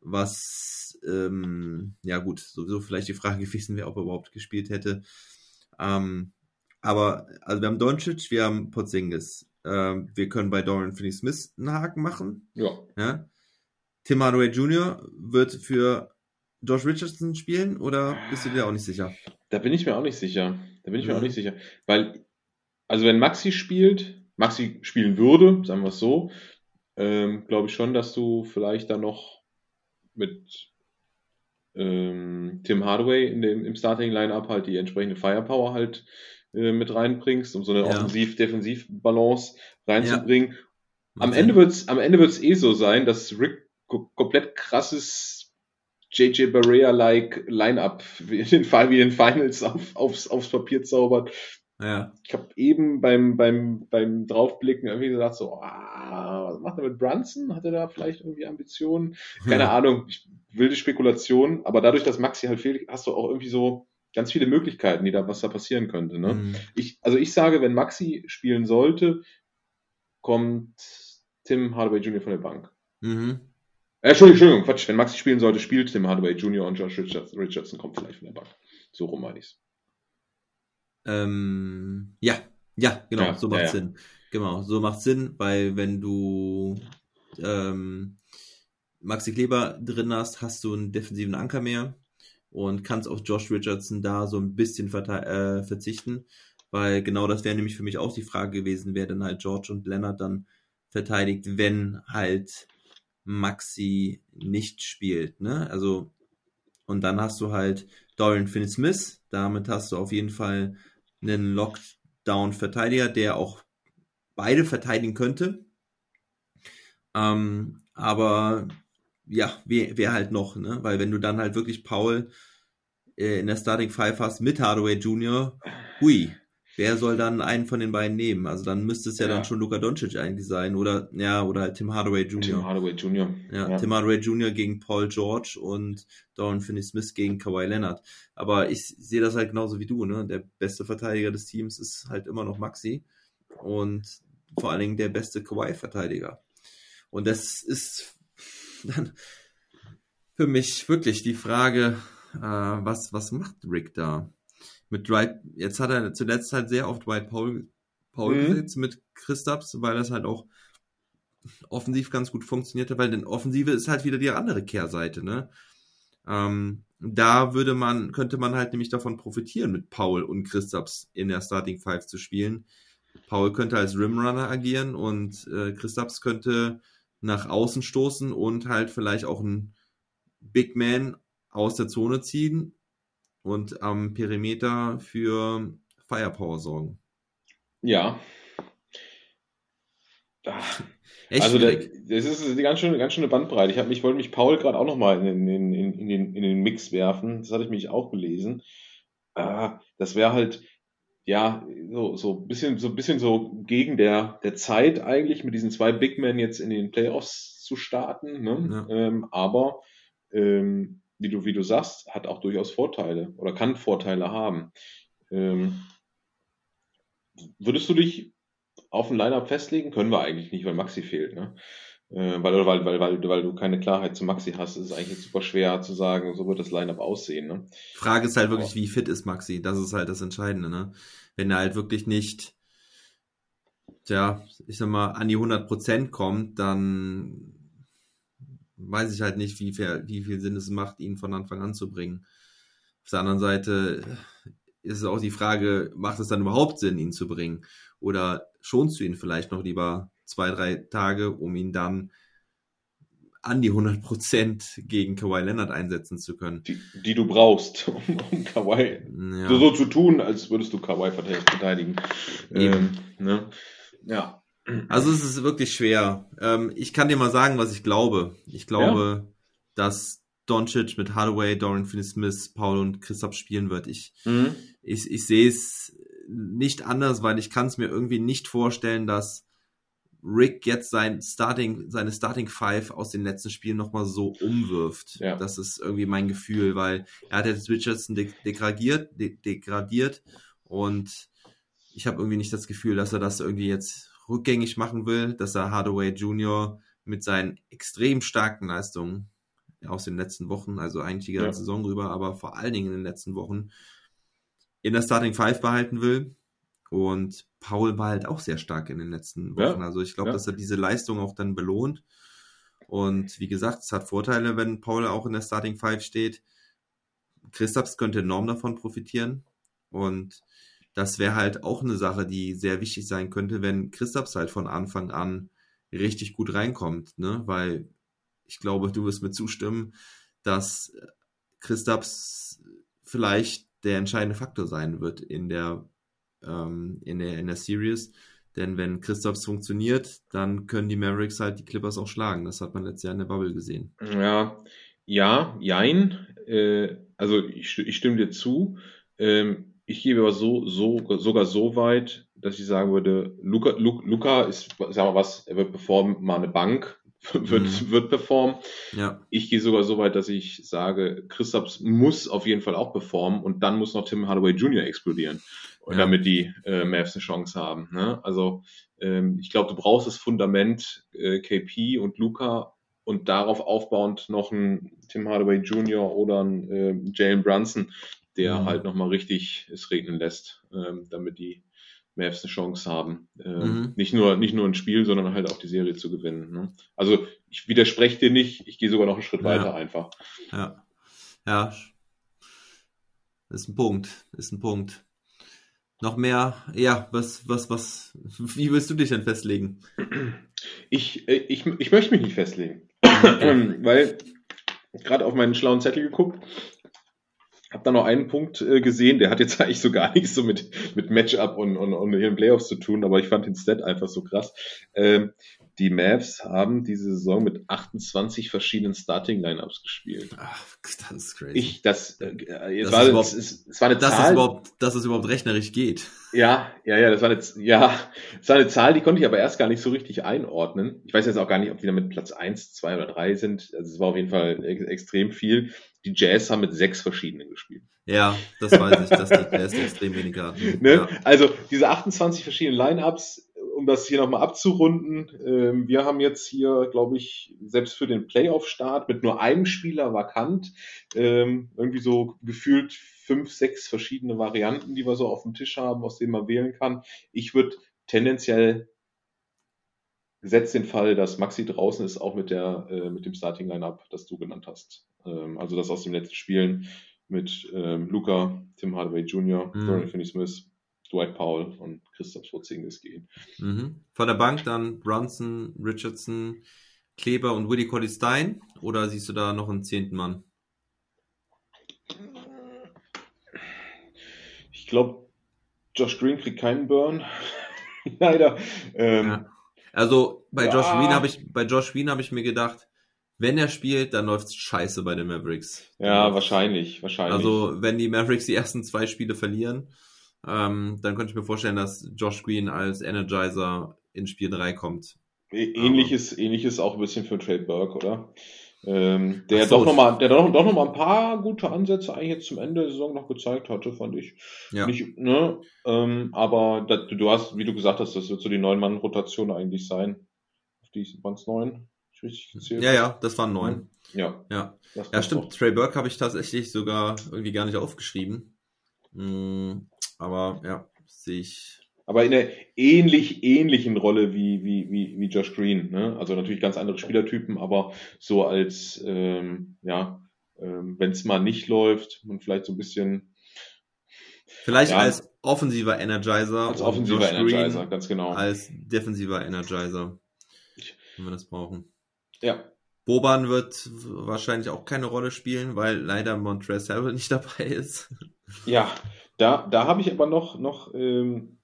Was, ähm, ja gut, sowieso vielleicht die Frage gewesen wäre, ob er überhaupt gespielt hätte. Ähm, aber, also wir haben Doncic, wir haben Porzingis. Ähm, wir können bei Dorian Finney-Smith einen Haken machen. Ja. ja. Tim Hardaway Jr. wird für Josh Richardson spielen oder bist du dir auch nicht sicher? Da bin ich mir auch nicht sicher. Da bin ich mir auch nicht sicher. Weil also wenn Maxi spielt, Maxi spielen würde, sagen wir es so, ähm, glaube ich schon, dass du vielleicht dann noch mit ähm, Tim Hardaway in dem, im Starting-Line-Up halt die entsprechende Firepower halt äh, mit reinbringst, um so eine ja. Offensiv-Defensiv-Balance reinzubringen. Ja. Am Ende wird's, am Ende wird's eh so sein, dass Rick komplett krasses JJ Barea-like Line-Up wie in den, wie in den Finals auf, aufs, aufs Papier zaubert, ja. Ich habe eben beim, beim, beim Draufblicken irgendwie gesagt, so, ah, was macht er mit Brunson? Hat er da vielleicht irgendwie Ambitionen? Keine ja. Ahnung, ich, wilde Spekulation, aber dadurch, dass Maxi halt fehlt, hast du auch irgendwie so ganz viele Möglichkeiten, die da, was da passieren könnte. Ne? Mhm. Ich, also ich sage, wenn Maxi spielen sollte, kommt Tim Hardaway Jr. von der Bank. Mhm. Äh, Entschuldigung, Entschuldigung, Quatsch, wenn Maxi spielen sollte, spielt Tim Hardaway Jr. und Josh Richardson, Richardson kommt vielleicht von der Bank. So rum meine ich's. Ähm, ja, ja, genau, ja, so macht ja, Sinn. Genau, so macht Sinn, weil wenn du ähm, Maxi Kleber drin hast, hast du einen defensiven Anker mehr und kannst auf Josh Richardson da so ein bisschen äh, verzichten. weil genau das wäre nämlich für mich auch die Frage gewesen, wer denn halt George und Leonard dann verteidigt, wenn halt Maxi nicht spielt, ne? Also, und dann hast du halt Dorian Finney-Smith, damit hast du auf jeden Fall einen Lockdown-Verteidiger, der auch beide verteidigen könnte. Ähm, aber ja, wer, wer halt noch, ne? Weil wenn du dann halt wirklich Paul äh, in der Starting Five hast mit Hardaway Jr., hui, wer soll dann einen von den beiden nehmen? Also dann müsste es ja, ja. dann schon Luka Doncic eigentlich sein oder ja, oder halt Tim Hardaway Jr. Tim Hardaway Jr. Ja, ja. Tim Hardaway Jr. gegen Paul George und Dorian Finney-Smith gegen Kawhi Leonard. Aber ich sehe das halt genauso wie du, ne? Der beste Verteidiger des Teams ist halt immer noch Maxi und vor allen Dingen der beste Kawhi-Verteidiger. Und das ist dann für mich wirklich die Frage, äh, was, was macht Rick da? Mit Dwight, jetzt hat er zuletzt halt sehr oft Dwight Paul, Paul mhm. gesetzt mit Christaps, weil das halt auch offensiv ganz gut funktionierte, weil denn Offensive ist halt wieder die andere Kehrseite, ne? Ähm, da würde man, könnte man halt nämlich davon profitieren, mit Paul und Christaps in der Starting Five zu spielen. Paul könnte als Rimrunner agieren und äh, Christaps könnte nach außen stoßen und halt vielleicht auch ein Big Man aus der Zone ziehen und am Perimeter für Firepower sorgen. Ja. Echt also das, das ist eine ganz schöne, ganz schöne Bandbreite. Ich, hab, ich wollte mich Paul gerade auch nochmal in, in, in, in, den, in den Mix werfen. Das hatte ich mich auch gelesen. Äh, das wäre halt, ja, so, so ein bisschen, so bisschen so gegen der, der Zeit eigentlich mit diesen zwei Big Men jetzt in den Playoffs zu starten. Ne? Ja. Ähm, aber ähm, wie du, wie du sagst, hat auch durchaus Vorteile oder kann Vorteile haben. Ähm, würdest du dich auf ein Line-Up festlegen? Können wir eigentlich nicht, weil Maxi fehlt, ne? Äh, weil, weil, weil, weil, weil du keine Klarheit zu Maxi hast, ist es eigentlich super schwer zu sagen, so wird das Line-Up aussehen. Ne? Frage ist halt wirklich, wie fit ist Maxi? Das ist halt das Entscheidende. Ne? Wenn er halt wirklich nicht, ja, ich sag mal, an die 100% kommt, dann weiß ich halt nicht, wie viel, wie viel Sinn es macht, ihn von Anfang an zu bringen. Auf der anderen Seite ist es auch die Frage, macht es dann überhaupt Sinn, ihn zu bringen? Oder schonst du ihn vielleicht noch lieber zwei, drei Tage, um ihn dann an die 100% gegen Kawhi Leonard einsetzen zu können. Die, die du brauchst, um, um Kawhi ja. so, so, zu tun, als würdest du Kawhi verteidigen. Ähm, ne? Ja. Also es ist wirklich schwer. Ähm, ich kann dir mal sagen, was ich glaube. Ich glaube, ja. dass Doncic mit Hardaway, Dorian Finney-Smith, Paul und Christoph spielen wird. Ich, mhm. ich, ich sehe es nicht anders, weil ich kann es mir irgendwie nicht vorstellen, dass Rick jetzt sein Starting, seine Starting Five aus den letzten Spielen nochmal so umwirft. Ja. Das ist irgendwie mein Gefühl, weil er hat jetzt Richardson de degradiert, de degradiert und ich habe irgendwie nicht das Gefühl, dass er das irgendwie jetzt rückgängig machen will, dass er Hardaway Jr. mit seinen extrem starken Leistungen aus den letzten Wochen, also eigentlich die ganze ja. Saison rüber, aber vor allen Dingen in den letzten Wochen in der Starting Five behalten will. Und Paul war halt auch sehr stark in den letzten Wochen. Ja. Also ich glaube, ja. dass er diese Leistung auch dann belohnt. Und wie gesagt, es hat Vorteile, wenn Paul auch in der Starting Five steht. Christaps könnte enorm davon profitieren. Und das wäre halt auch eine Sache, die sehr wichtig sein könnte, wenn Christaps halt von Anfang an richtig gut reinkommt, ne? Weil ich glaube, du wirst mir zustimmen, dass Christaps vielleicht der entscheidende Faktor sein wird in der, ähm, in der, in der Series. Denn wenn Christaps funktioniert, dann können die Mavericks halt die Clippers auch schlagen. Das hat man letztes Jahr in der Bubble gesehen. Ja, ja, jein. Äh, also ich, ich stimme dir zu. Ähm, ich gebe aber so, so, sogar so weit, dass ich sagen würde, Luca, Luca ist, sagen wir was, er wird performen, mal eine Bank, wird, mhm. wird performen. Ja. Ich gehe sogar so weit, dass ich sage, Christaps muss auf jeden Fall auch performen und dann muss noch Tim Hardaway Jr. explodieren, ja. damit die äh, Mavs eine Chance haben. Ne? Also ähm, ich glaube, du brauchst das Fundament äh, KP und Luca und darauf aufbauend noch ein Tim Hardaway Jr. oder ein äh, Jalen Brunson, der mhm. halt nochmal richtig es regnen lässt, ähm, damit die Mavs eine Chance haben. Ähm, mhm. nicht, nur, nicht nur ein Spiel, sondern halt auch die Serie zu gewinnen. Ne? Also ich widerspreche dir nicht, ich gehe sogar noch einen Schritt ja. weiter einfach. Ja. Ja. Ist ein Punkt. Ist ein Punkt. Noch mehr, ja, was, was, was, wie willst du dich denn festlegen? Ich, ich, ich möchte mich nicht festlegen. Weil, gerade auf meinen schlauen Zettel geguckt, habe da noch einen Punkt äh, gesehen, der hat jetzt eigentlich so gar nichts so mit, mit Matchup und, und, und ihren Playoffs zu tun, aber ich fand den Stat einfach so krass. Ähm, die Mavs haben diese Saison mit 28 verschiedenen Starting-Lineups gespielt. Ach, das ist crazy. Ich, das, äh, das war, es, es, es war eine das Zahl. Ist überhaupt, dass es überhaupt rechnerisch geht. Ja, ja, ja, das war eine, ja, das war eine Zahl, die konnte ich aber erst gar nicht so richtig einordnen. Ich weiß jetzt auch gar nicht, ob die da mit Platz eins, zwei oder drei sind. Also es war auf jeden Fall ex extrem viel. Die Jazz haben mit sechs verschiedenen gespielt. Ja, das weiß ich, dass die Jazz extrem weniger hatten. Ne? Ja. Also diese 28 verschiedenen Lineups um das hier nochmal abzurunden, ähm, wir haben jetzt hier, glaube ich, selbst für den Playoff-Start mit nur einem Spieler vakant, ähm, irgendwie so gefühlt fünf, sechs verschiedene Varianten, die wir so auf dem Tisch haben, aus denen man wählen kann. Ich würde tendenziell gesetzt den Fall, dass Maxi draußen ist, auch mit der äh, mit dem Starting Lineup, das du genannt hast. Ähm, also das aus den letzten Spielen mit ähm, Luca, Tim Hardaway Jr., mhm. Dorian Finney-Smith, Dwight Powell und Christoph Schwarzingis gehen. Mhm. Von der Bank dann Brunson, Richardson, Kleber und Willie Cody Stein oder siehst du da noch einen zehnten Mann? Ich glaube, Josh Green kriegt keinen Burn. Leider. Ähm, ja. Also bei ja. Josh Green habe ich bei Josh Green habe ich mir gedacht, wenn er spielt, dann läuft's scheiße bei den Mavericks. Ja, wahrscheinlich, wahrscheinlich. Also wenn die Mavericks die ersten zwei Spiele verlieren, ähm, dann könnte ich mir vorstellen, dass Josh Green als Energizer in Spiel 3 kommt. Ähnliches, ähm. ähnliches auch ein bisschen für Trade Burke, oder? Ähm, der so, doch nochmal, der doch, doch noch mal ein paar gute Ansätze eigentlich jetzt zum Ende der Saison noch gezeigt hatte, fand ich. Ja. Nicht, ne? Ähm, aber da, du hast, wie du gesagt hast, das wird so die neun-Mann-Rotation eigentlich sein. Auf die waren es neun? Richtig gezählt? Ja, ja, das waren neun. Ja. Ja, ja stimmt. Trey Burke habe ich tatsächlich sogar irgendwie gar nicht aufgeschrieben. Hm, aber ja, sehe ich. Aber in einer ähnlich ähnlichen Rolle wie, wie, wie, wie Josh Green. Ne? Also natürlich ganz andere Spielertypen, aber so als, ähm, ja, ähm, wenn es mal nicht läuft und vielleicht so ein bisschen. Vielleicht ja, als offensiver Energizer. Als offensiver Energizer, Green ganz genau. Als defensiver Energizer. Wenn wir das brauchen. Ja. Boban wird wahrscheinlich auch keine Rolle spielen, weil leider Montrezl Harrell nicht dabei ist. Ja, da, da habe ich aber noch, noch, ähm,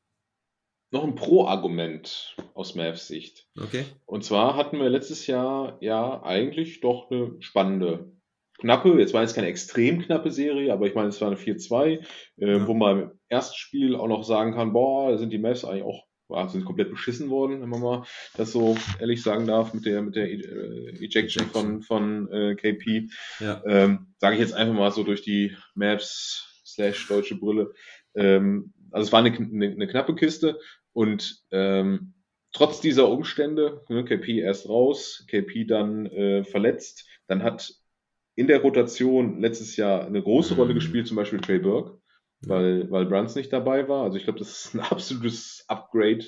noch ein Pro-Argument aus Mavs Sicht. Okay. Und zwar hatten wir letztes Jahr ja eigentlich doch eine spannende, knappe, jetzt war jetzt keine extrem knappe Serie, aber ich meine, es war eine 4-2, äh, ja. wo man im ersten Spiel auch noch sagen kann, boah, da sind die Mavs eigentlich auch sind komplett beschissen worden, wenn man mal das so ehrlich sagen darf, mit der, mit der äh, Ejection von, von äh, KP. Ja. Ähm, Sage ich jetzt einfach mal so durch die Maps slash deutsche Brille. Ähm, also es war eine, eine, eine knappe Kiste und ähm, trotz dieser Umstände, ne, KP erst raus, KP dann äh, verletzt, dann hat in der Rotation letztes Jahr eine große Rolle mhm. gespielt, zum Beispiel Trey Burke, weil, weil Bruns nicht dabei war. Also ich glaube, das ist ein absolutes Upgrade.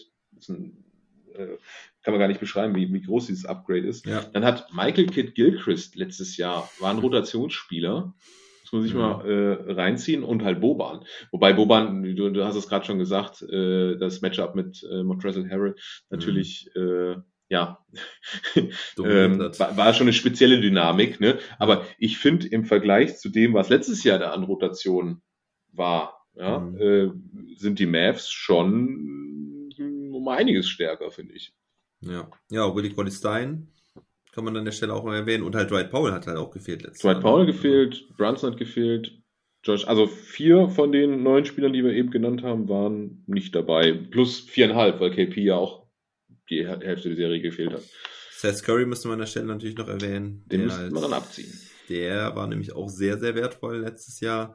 Ein, äh, kann man gar nicht beschreiben, wie, wie groß dieses Upgrade ist. Ja. Dann hat Michael Kidd Gilchrist letztes Jahr, war ein Rotationsspieler, das muss ich mhm. mal äh, reinziehen und halt Boban. Wobei Boban, du, du hast es gerade schon gesagt, äh, das Matchup mit äh, Montrezl Harrell natürlich mhm. äh, ja, ähm, war, war schon eine spezielle Dynamik, ne? Aber ich finde im Vergleich zu dem, was letztes Jahr da an Rotation war, ja, mhm. äh, sind die Mavs schon um einiges stärker, finde ich. Ja, ja, Willie Colley Stein kann man an der Stelle auch mal erwähnen. Und halt Dwight Powell hat halt auch gefehlt letztes Dwight Powell gefehlt, Brunson hat gefehlt, Josh, also vier von den neun Spielern, die wir eben genannt haben, waren nicht dabei. Plus viereinhalb, weil KP ja auch die Hälfte der Serie gefehlt hat. Seth Curry müsste man an der Stelle natürlich noch erwähnen. Den müsste man dann abziehen. Der war nämlich auch sehr, sehr wertvoll letztes Jahr.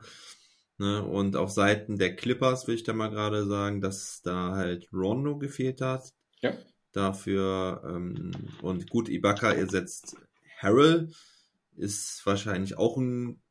Ne? Und auf Seiten der Clippers würde ich da mal gerade sagen, dass da halt Rondo gefehlt hat. Ja. Dafür, ähm, und gut, Ibaka ersetzt Harrell, ist wahrscheinlich auch ein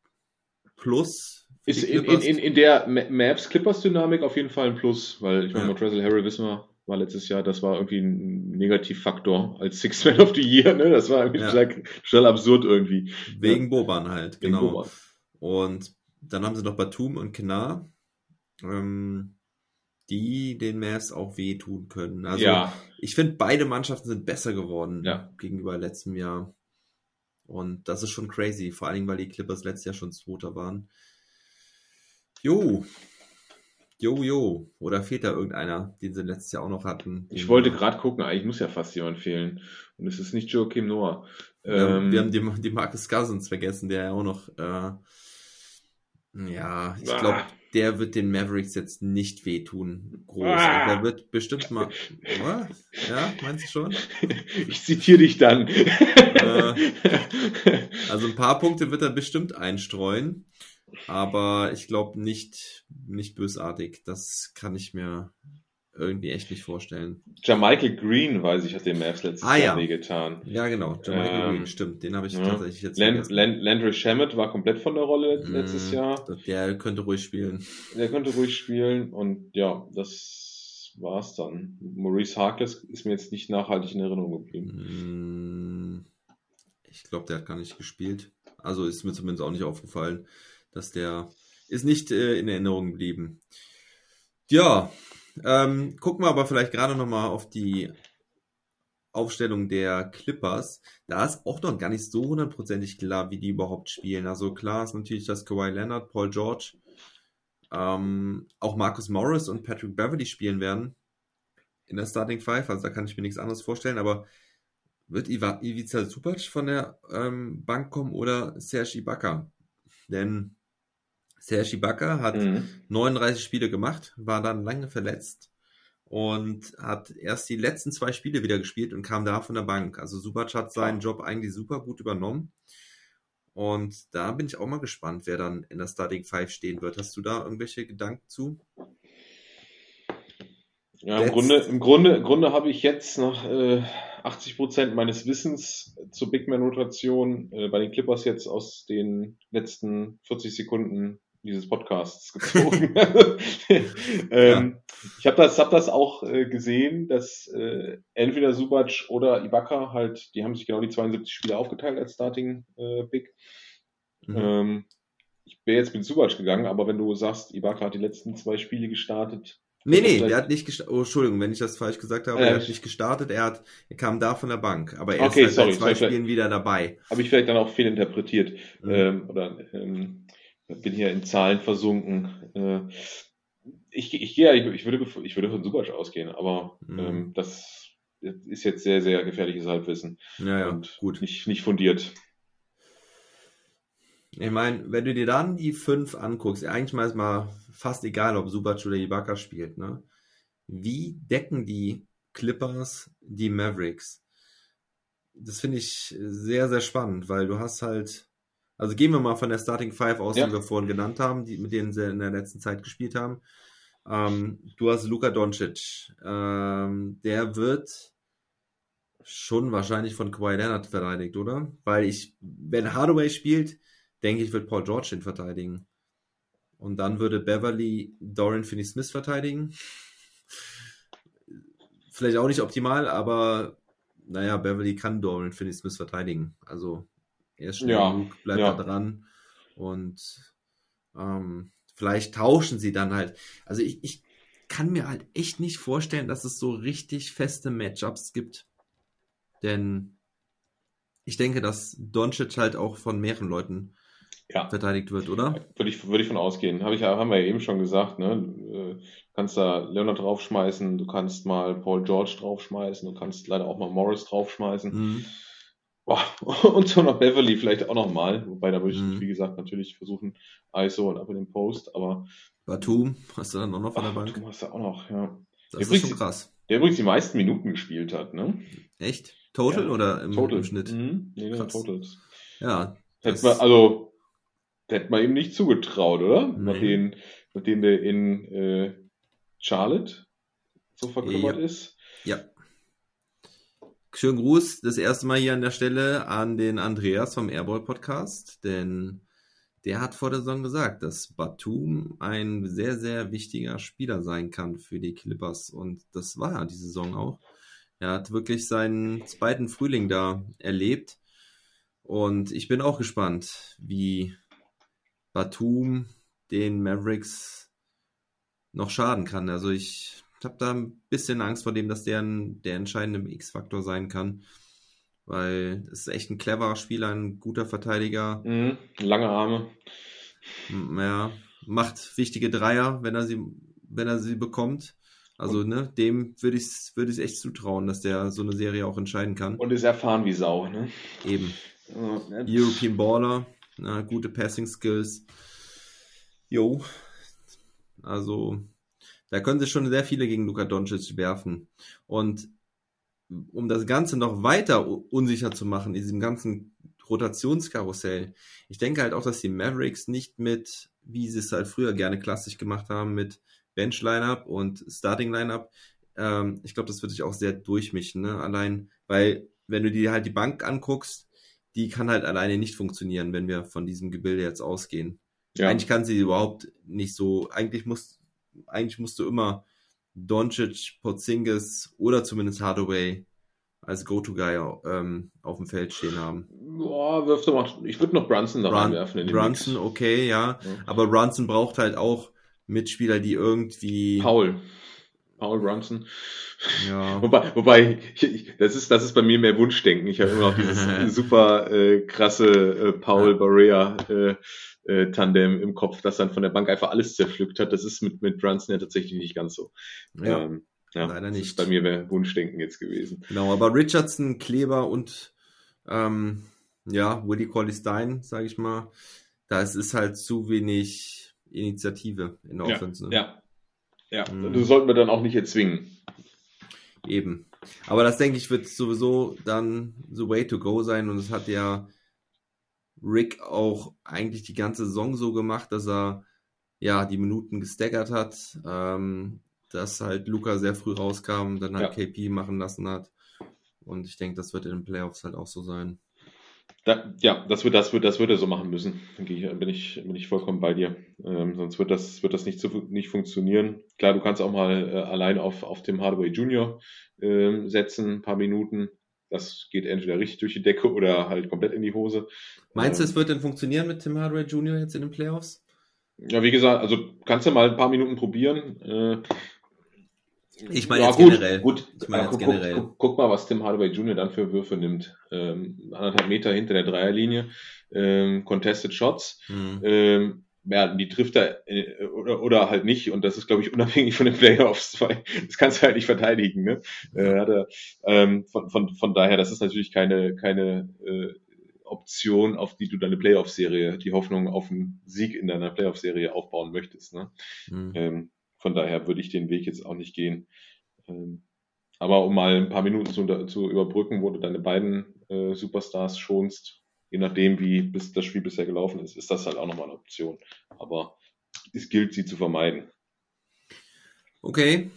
Plus. Ist in, in, in, der Maps Clippers Dynamik auf jeden Fall ein Plus, weil ich meine, ja. Montrezl Harrell wissen wir, war letztes Jahr, das war irgendwie ein Negativfaktor als Six Man of the Year, ne? Das war irgendwie ja. schnell absurd irgendwie. Wegen ja. Boban halt, Wegen genau. Boban. Und dann haben sie noch Batum und Knar. Ähm, die den Mavs auch wehtun können. Also ja. ich finde, beide Mannschaften sind besser geworden ja. gegenüber letztem Jahr. Und das ist schon crazy, vor allem weil die Clippers letztes Jahr schon Zweiter waren. Jo, Jo, jo. Oder fehlt da irgendeiner, den sie letztes Jahr auch noch hatten? Ich wollte gerade gucken, eigentlich muss ja fast jemand fehlen. Und es ist nicht Joachim Noah. Ähm, wir haben die, die Marcus Cousins vergessen, der ja auch noch. Äh, ja, ich glaube. Der wird den Mavericks jetzt nicht wehtun. Groß. Ah. Der wird bestimmt mal. ja, meinst du schon? Ich zitiere dich dann. Äh, also ein paar Punkte wird er bestimmt einstreuen. Aber ich glaube nicht, nicht bösartig. Das kann ich mir irgendwie echt nicht vorstellen. Jamichael Green, weiß ich, hat dem Mavs letztes ah, Jahr ja. wehgetan. Ja, genau. Jamichael ähm, Green, stimmt. Den habe ich ja. tatsächlich jetzt Land, Land, Landry Shamet war komplett von der Rolle letztes mm, Jahr. Der könnte ruhig spielen. Der könnte ruhig spielen und ja, das war's dann. Maurice Harkless ist mir jetzt nicht nachhaltig in Erinnerung geblieben. Mm, ich glaube, der hat gar nicht gespielt. Also ist mir zumindest auch nicht aufgefallen dass der ist nicht äh, in Erinnerung geblieben. Ja, ähm, gucken wir aber vielleicht gerade nochmal auf die Aufstellung der Clippers. Da ist auch noch gar nicht so hundertprozentig klar, wie die überhaupt spielen. Also klar ist natürlich, dass Kawhi Leonard, Paul George, ähm, auch Marcus Morris und Patrick Beverly spielen werden in der Starting Five. Also da kann ich mir nichts anderes vorstellen. Aber wird Ivica Supac von der ähm, Bank kommen oder Serge Ibaka? Denn Serge Ibaka hat mhm. 39 Spiele gemacht, war dann lange verletzt und hat erst die letzten zwei Spiele wieder gespielt und kam da von der Bank. Also Subac hat seinen Job eigentlich super gut übernommen. Und da bin ich auch mal gespannt, wer dann in der Starting Five stehen wird. Hast du da irgendwelche Gedanken zu? Ja, im Grunde, im Grunde, im Grunde habe ich jetzt nach äh, 80 Prozent meines Wissens zur Big Man Rotation äh, bei den Clippers jetzt aus den letzten 40 Sekunden dieses Podcasts gezogen. ähm, ja. Ich habe das, hab das auch äh, gesehen, dass äh, entweder Subac oder Ibaka halt, die haben sich genau die 72 Spiele aufgeteilt als Starting äh, Big. Mhm. Ähm, ich wäre jetzt mit Subac gegangen, aber wenn du sagst, Ibaka hat die letzten zwei Spiele gestartet. Nee, nee, der hat nicht gestartet. Oh, Entschuldigung, wenn ich das falsch gesagt habe, er hat nicht gestartet, er hat, er kam da von der Bank, aber er okay, ist halt sorry, bei zwei Spielen wieder dabei. Habe ich vielleicht dann auch fehlinterpretiert. Mhm. Ähm, oder ähm, bin hier in Zahlen versunken. Äh, ich, ich, gehe, ich, ich, würde, ich würde von Subac ausgehen, aber mhm. ähm, das ist jetzt sehr, sehr gefährliches Halbwissen. Ja, ja, und gut. Nicht, nicht fundiert. Ich meine, wenn du dir dann die fünf anguckst, eigentlich mal ist mal fast egal, ob Subac oder Ibaka spielt, ne? Wie decken die Clippers die Mavericks? Das finde ich sehr, sehr spannend, weil du hast halt also gehen wir mal von der Starting Five aus, ja. die wir vorhin genannt haben, die, mit denen sie in der letzten Zeit gespielt haben. Ähm, du hast Luka Doncic. Ähm, der wird schon wahrscheinlich von Kawhi Leonard verteidigt, oder? Weil ich, wenn Hardaway spielt, denke ich, wird Paul George ihn verteidigen. Und dann würde Beverly Dorian Finney-Smith verteidigen. Vielleicht auch nicht optimal, aber naja, Beverly kann Dorian Finney-Smith verteidigen. Also er ist schnell ja, genug, bleibt ja. da dran. Und ähm, vielleicht tauschen sie dann halt. Also ich, ich kann mir halt echt nicht vorstellen, dass es so richtig feste Matchups gibt. Denn ich denke, dass Doncic halt auch von mehreren Leuten ja. verteidigt wird, oder? Würde ich, würde ich von ausgehen. Hab ich, haben wir ja eben schon gesagt, ne? Du kannst da Leonard draufschmeißen, du kannst mal Paul George draufschmeißen, du kannst leider auch mal Morris draufschmeißen. Mhm. und so noch Beverly vielleicht auch nochmal. Wobei, da würde ich, mhm. wie gesagt, natürlich versuchen, ISO und ab in den Post, aber. Batum hast du dann auch noch von der Bank? Batum hast du auch noch, ja. Das der ist schon krass. Der übrigens die meisten Minuten gespielt hat, ne? Echt? Total ja. oder im, Total. im Schnitt? Mhm. Nee, krass. Totals. Ja. Hätte man, also, hätte man ihm nicht zugetraut, oder? Nee. Nachdem, nachdem der in äh, Charlotte so verkümmert ja. ist. Ja. Schönen Gruß das erste Mal hier an der Stelle an den Andreas vom Airball Podcast, denn der hat vor der Saison gesagt, dass Batum ein sehr, sehr wichtiger Spieler sein kann für die Clippers und das war er diese Saison auch. Er hat wirklich seinen zweiten Frühling da erlebt und ich bin auch gespannt, wie Batum den Mavericks noch schaden kann. Also ich habe da ein bisschen Angst vor dem, dass der ein, der entscheidende X-Faktor sein kann. Weil es ist echt ein cleverer Spieler, ein guter Verteidiger. Mhm, lange Arme. Ja, macht wichtige Dreier, wenn er sie, wenn er sie bekommt. Also, ne, dem würde ich es würd echt zutrauen, dass der so eine Serie auch entscheiden kann. Und ist erfahren wie Sau, ne? Eben. European Baller, na, gute Passing Skills. Jo. Also, da können sich schon sehr viele gegen Luka Doncic werfen. Und um das Ganze noch weiter unsicher zu machen, in diesem ganzen Rotationskarussell, ich denke halt auch, dass die Mavericks nicht mit, wie sie es halt früher gerne klassisch gemacht haben, mit Bench-Lineup und Starting-Lineup, ähm, ich glaube, das wird sich auch sehr durchmischen, ne? Allein, weil, wenn du dir halt die Bank anguckst, die kann halt alleine nicht funktionieren, wenn wir von diesem Gebilde jetzt ausgehen. Ja. Eigentlich kann sie überhaupt nicht so, eigentlich muss, eigentlich musst du immer Doncic, Porzingis oder zumindest Hardaway als Go-To-Guy ähm, auf dem Feld stehen haben. Boah, wirf doch mal, ich würde noch Brunson da reinwerfen. Brunson, Mix. okay, ja. ja. Aber Brunson braucht halt auch Mitspieler, die irgendwie. Paul. Paul Brunson. Ja. Wobei, wobei ich, ich, das, ist, das ist bei mir mehr Wunschdenken. Ich habe immer noch dieses super äh, krasse äh, Paul ja. Barrea äh, äh, Tandem im Kopf, das dann von der Bank einfach alles zerpflückt hat. Das ist mit, mit Brunson ja tatsächlich nicht ganz so. Ja, ähm, ja leider nicht. bei mir wäre Wunschdenken jetzt gewesen. Genau, aber Richardson, Kleber und ähm, ja, Willie Colley Stein, sage ich mal, da ist halt zu wenig Initiative in der ja, Offense. Ne? Ja, ja. Mhm. Das sollten wir dann auch nicht erzwingen. Eben. Aber das denke ich wird sowieso dann the way to go sein und es hat ja Rick auch eigentlich die ganze Saison so gemacht, dass er ja die Minuten gestaggert hat, ähm, dass halt Luca sehr früh rauskam, dann halt ja. KP machen lassen hat. Und ich denke, das wird in den Playoffs halt auch so sein. Da, ja, das wird, das wird, das wird er so machen müssen. Denke bin ich, bin ich vollkommen bei dir. Ähm, sonst wird das, wird das nicht, zu, nicht funktionieren. Klar, du kannst auch mal äh, allein auf, auf Tim Hardaway Jr. Äh, setzen, ein paar Minuten. Das geht entweder richtig durch die Decke oder halt komplett in die Hose. Meinst du, ähm, es wird denn funktionieren mit Tim Hardaway Jr. jetzt in den Playoffs? Ja, wie gesagt, also kannst du mal ein paar Minuten probieren. Äh, ich meine ja, jetzt gut, generell. Gut, ich meine ja, jetzt guck, generell. Guck, guck, mal, was Tim Hardaway Jr. dann für Würfe nimmt. Ähm, anderthalb Meter hinter der Dreierlinie, ähm, Contested Shots. Mhm. Ähm, ja, die trifft er äh, oder, oder halt nicht und das ist, glaube ich, unabhängig von den Playoffs, weil das kannst du halt nicht verteidigen. Ne? Äh, hat er, ähm, von, von, von daher, das ist natürlich keine, keine äh, Option, auf die du deine Playoff-Serie, die Hoffnung auf einen Sieg in deiner Playoff-Serie aufbauen möchtest. Ne? Mhm. Ähm, von daher würde ich den Weg jetzt auch nicht gehen. Ähm, aber um mal ein paar Minuten zu, zu überbrücken, wo du deine beiden äh, Superstars schonst, je nachdem, wie bis das Spiel bisher gelaufen ist, ist das halt auch nochmal eine Option. Aber es gilt, sie zu vermeiden. Okay.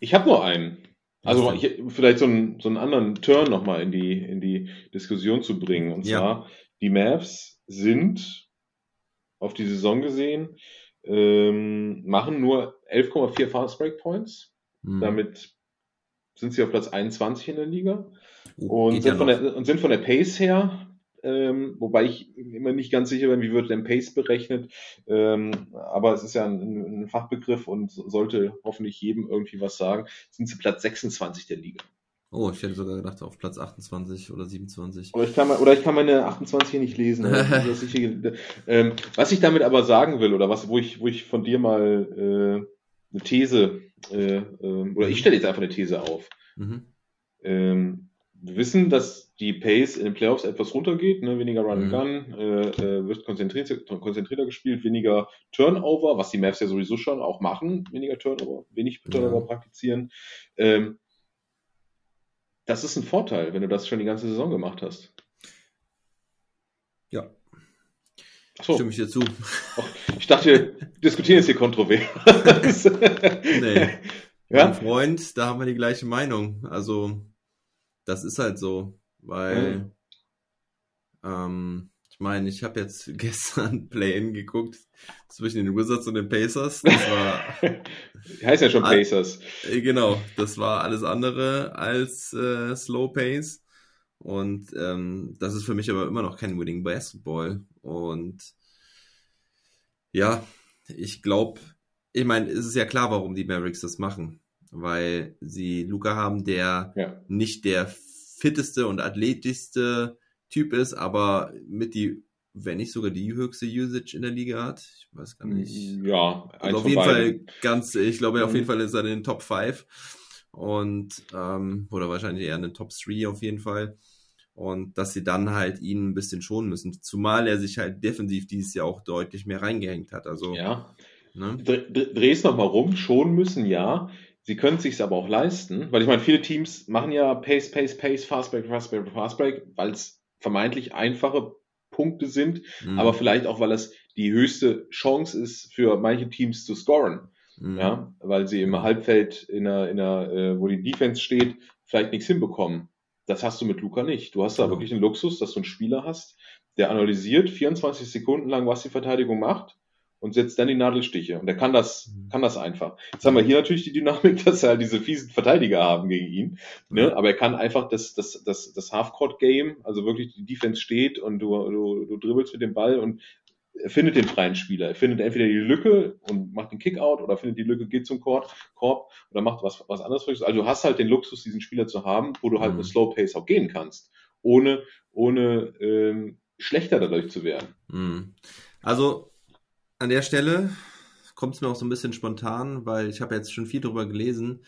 Ich habe nur einen. Also ich, vielleicht so einen, so einen anderen Turn nochmal in die, in die Diskussion zu bringen. Und zwar, ja. die Mavs sind auf die Saison gesehen ähm, machen nur 11,4 Fast Break Points. Mhm. Damit sind sie auf Platz 21 in der Liga. Uh, und, sind ja von der, und sind von der Pace her, ähm, wobei ich immer nicht ganz sicher bin, wie wird denn Pace berechnet. Ähm, aber es ist ja ein, ein, Fachbegriff und sollte hoffentlich jedem irgendwie was sagen. Sind sie Platz 26 der Liga. Oh, ich hätte sogar gedacht auf Platz 28 oder 27. Oder ich kann, oder ich kann meine 28 hier nicht lesen. ähm, was ich damit aber sagen will, oder was, wo ich, wo ich von dir mal äh, eine These, äh, äh, oder ich stelle jetzt einfach eine These auf. Mhm. Ähm, wir wissen, dass die Pace in den Playoffs etwas runtergeht, ne? weniger Run and mhm. Gun, äh, äh, wird konzentriert, konzentrierter gespielt, weniger Turnover, was die Maps ja sowieso schon auch machen, weniger Turnover, wenig Turnover ja. praktizieren. Ähm, das ist ein Vorteil, wenn du das schon die ganze Saison gemacht hast. Ja. So. Stimme ich dir zu. ich dachte, wir diskutieren jetzt hier kontrovers. nee. Ja? Mein Freund, da haben wir die gleiche Meinung. Also, das ist halt so, weil mhm. ähm, ich meine, ich habe jetzt gestern Play-In geguckt zwischen den Wizards und den Pacers. Das war. heißt ja schon Pacers. Äh, genau, das war alles andere als äh, Slow Pace. Und ähm, das ist für mich aber immer noch kein Winning Basketball. Und ja, ich glaube, ich meine, es ist ja klar, warum die Mavericks das machen. Weil sie Luca haben, der ja. nicht der fitteste und athletischste Typ ist, aber mit die, wenn nicht sogar die höchste Usage in der Liga hat. Ich weiß gar nicht. Ja, also auf jeden beiden. Fall ganz, ich glaube, mhm. auf jeden Fall ist er in den Top 5 und ähm, oder wahrscheinlich eher in den Top 3 auf jeden Fall. Und dass sie dann halt ihn ein bisschen schonen müssen. Zumal er sich halt defensiv dieses Jahr auch deutlich mehr reingehängt hat. Also, ja. Ne? Dreh es nochmal rum, schonen müssen, ja. Sie können es sich aber auch leisten, weil ich meine, viele Teams machen ja Pace, Pace, Pace, Fast Break, Fast Break, Fast Break, weil es vermeintlich einfache Punkte sind, mhm. aber vielleicht auch, weil es die höchste Chance ist für manche Teams zu scoren. Mhm. Ja, weil sie im Halbfeld in einer, in einer äh, wo die Defense steht, vielleicht nichts hinbekommen. Das hast du mit Luca nicht. Du hast da ja. wirklich den Luxus, dass du einen Spieler hast, der analysiert 24 Sekunden lang, was die Verteidigung macht und setzt dann die Nadelstiche. Und er kann das, mhm. kann das einfach. Jetzt haben wir hier natürlich die Dynamik, dass er halt diese fiesen Verteidiger haben gegen ihn. Ne? Aber er kann einfach das, das, das, das Half-Court-Game, also wirklich die Defense steht und du, du, du dribbelst mit dem Ball und er findet den freien Spieler. Er findet entweder die Lücke und macht den Kickout oder findet die Lücke, geht zum Korb, Korb oder macht was, was anderes. Also du hast halt den Luxus, diesen Spieler zu haben, wo du halt mhm. mit Slow Pace auch gehen kannst, ohne, ohne ähm, schlechter dadurch zu werden. Mhm. Also an der Stelle kommt es mir auch so ein bisschen spontan, weil ich habe jetzt schon viel darüber gelesen.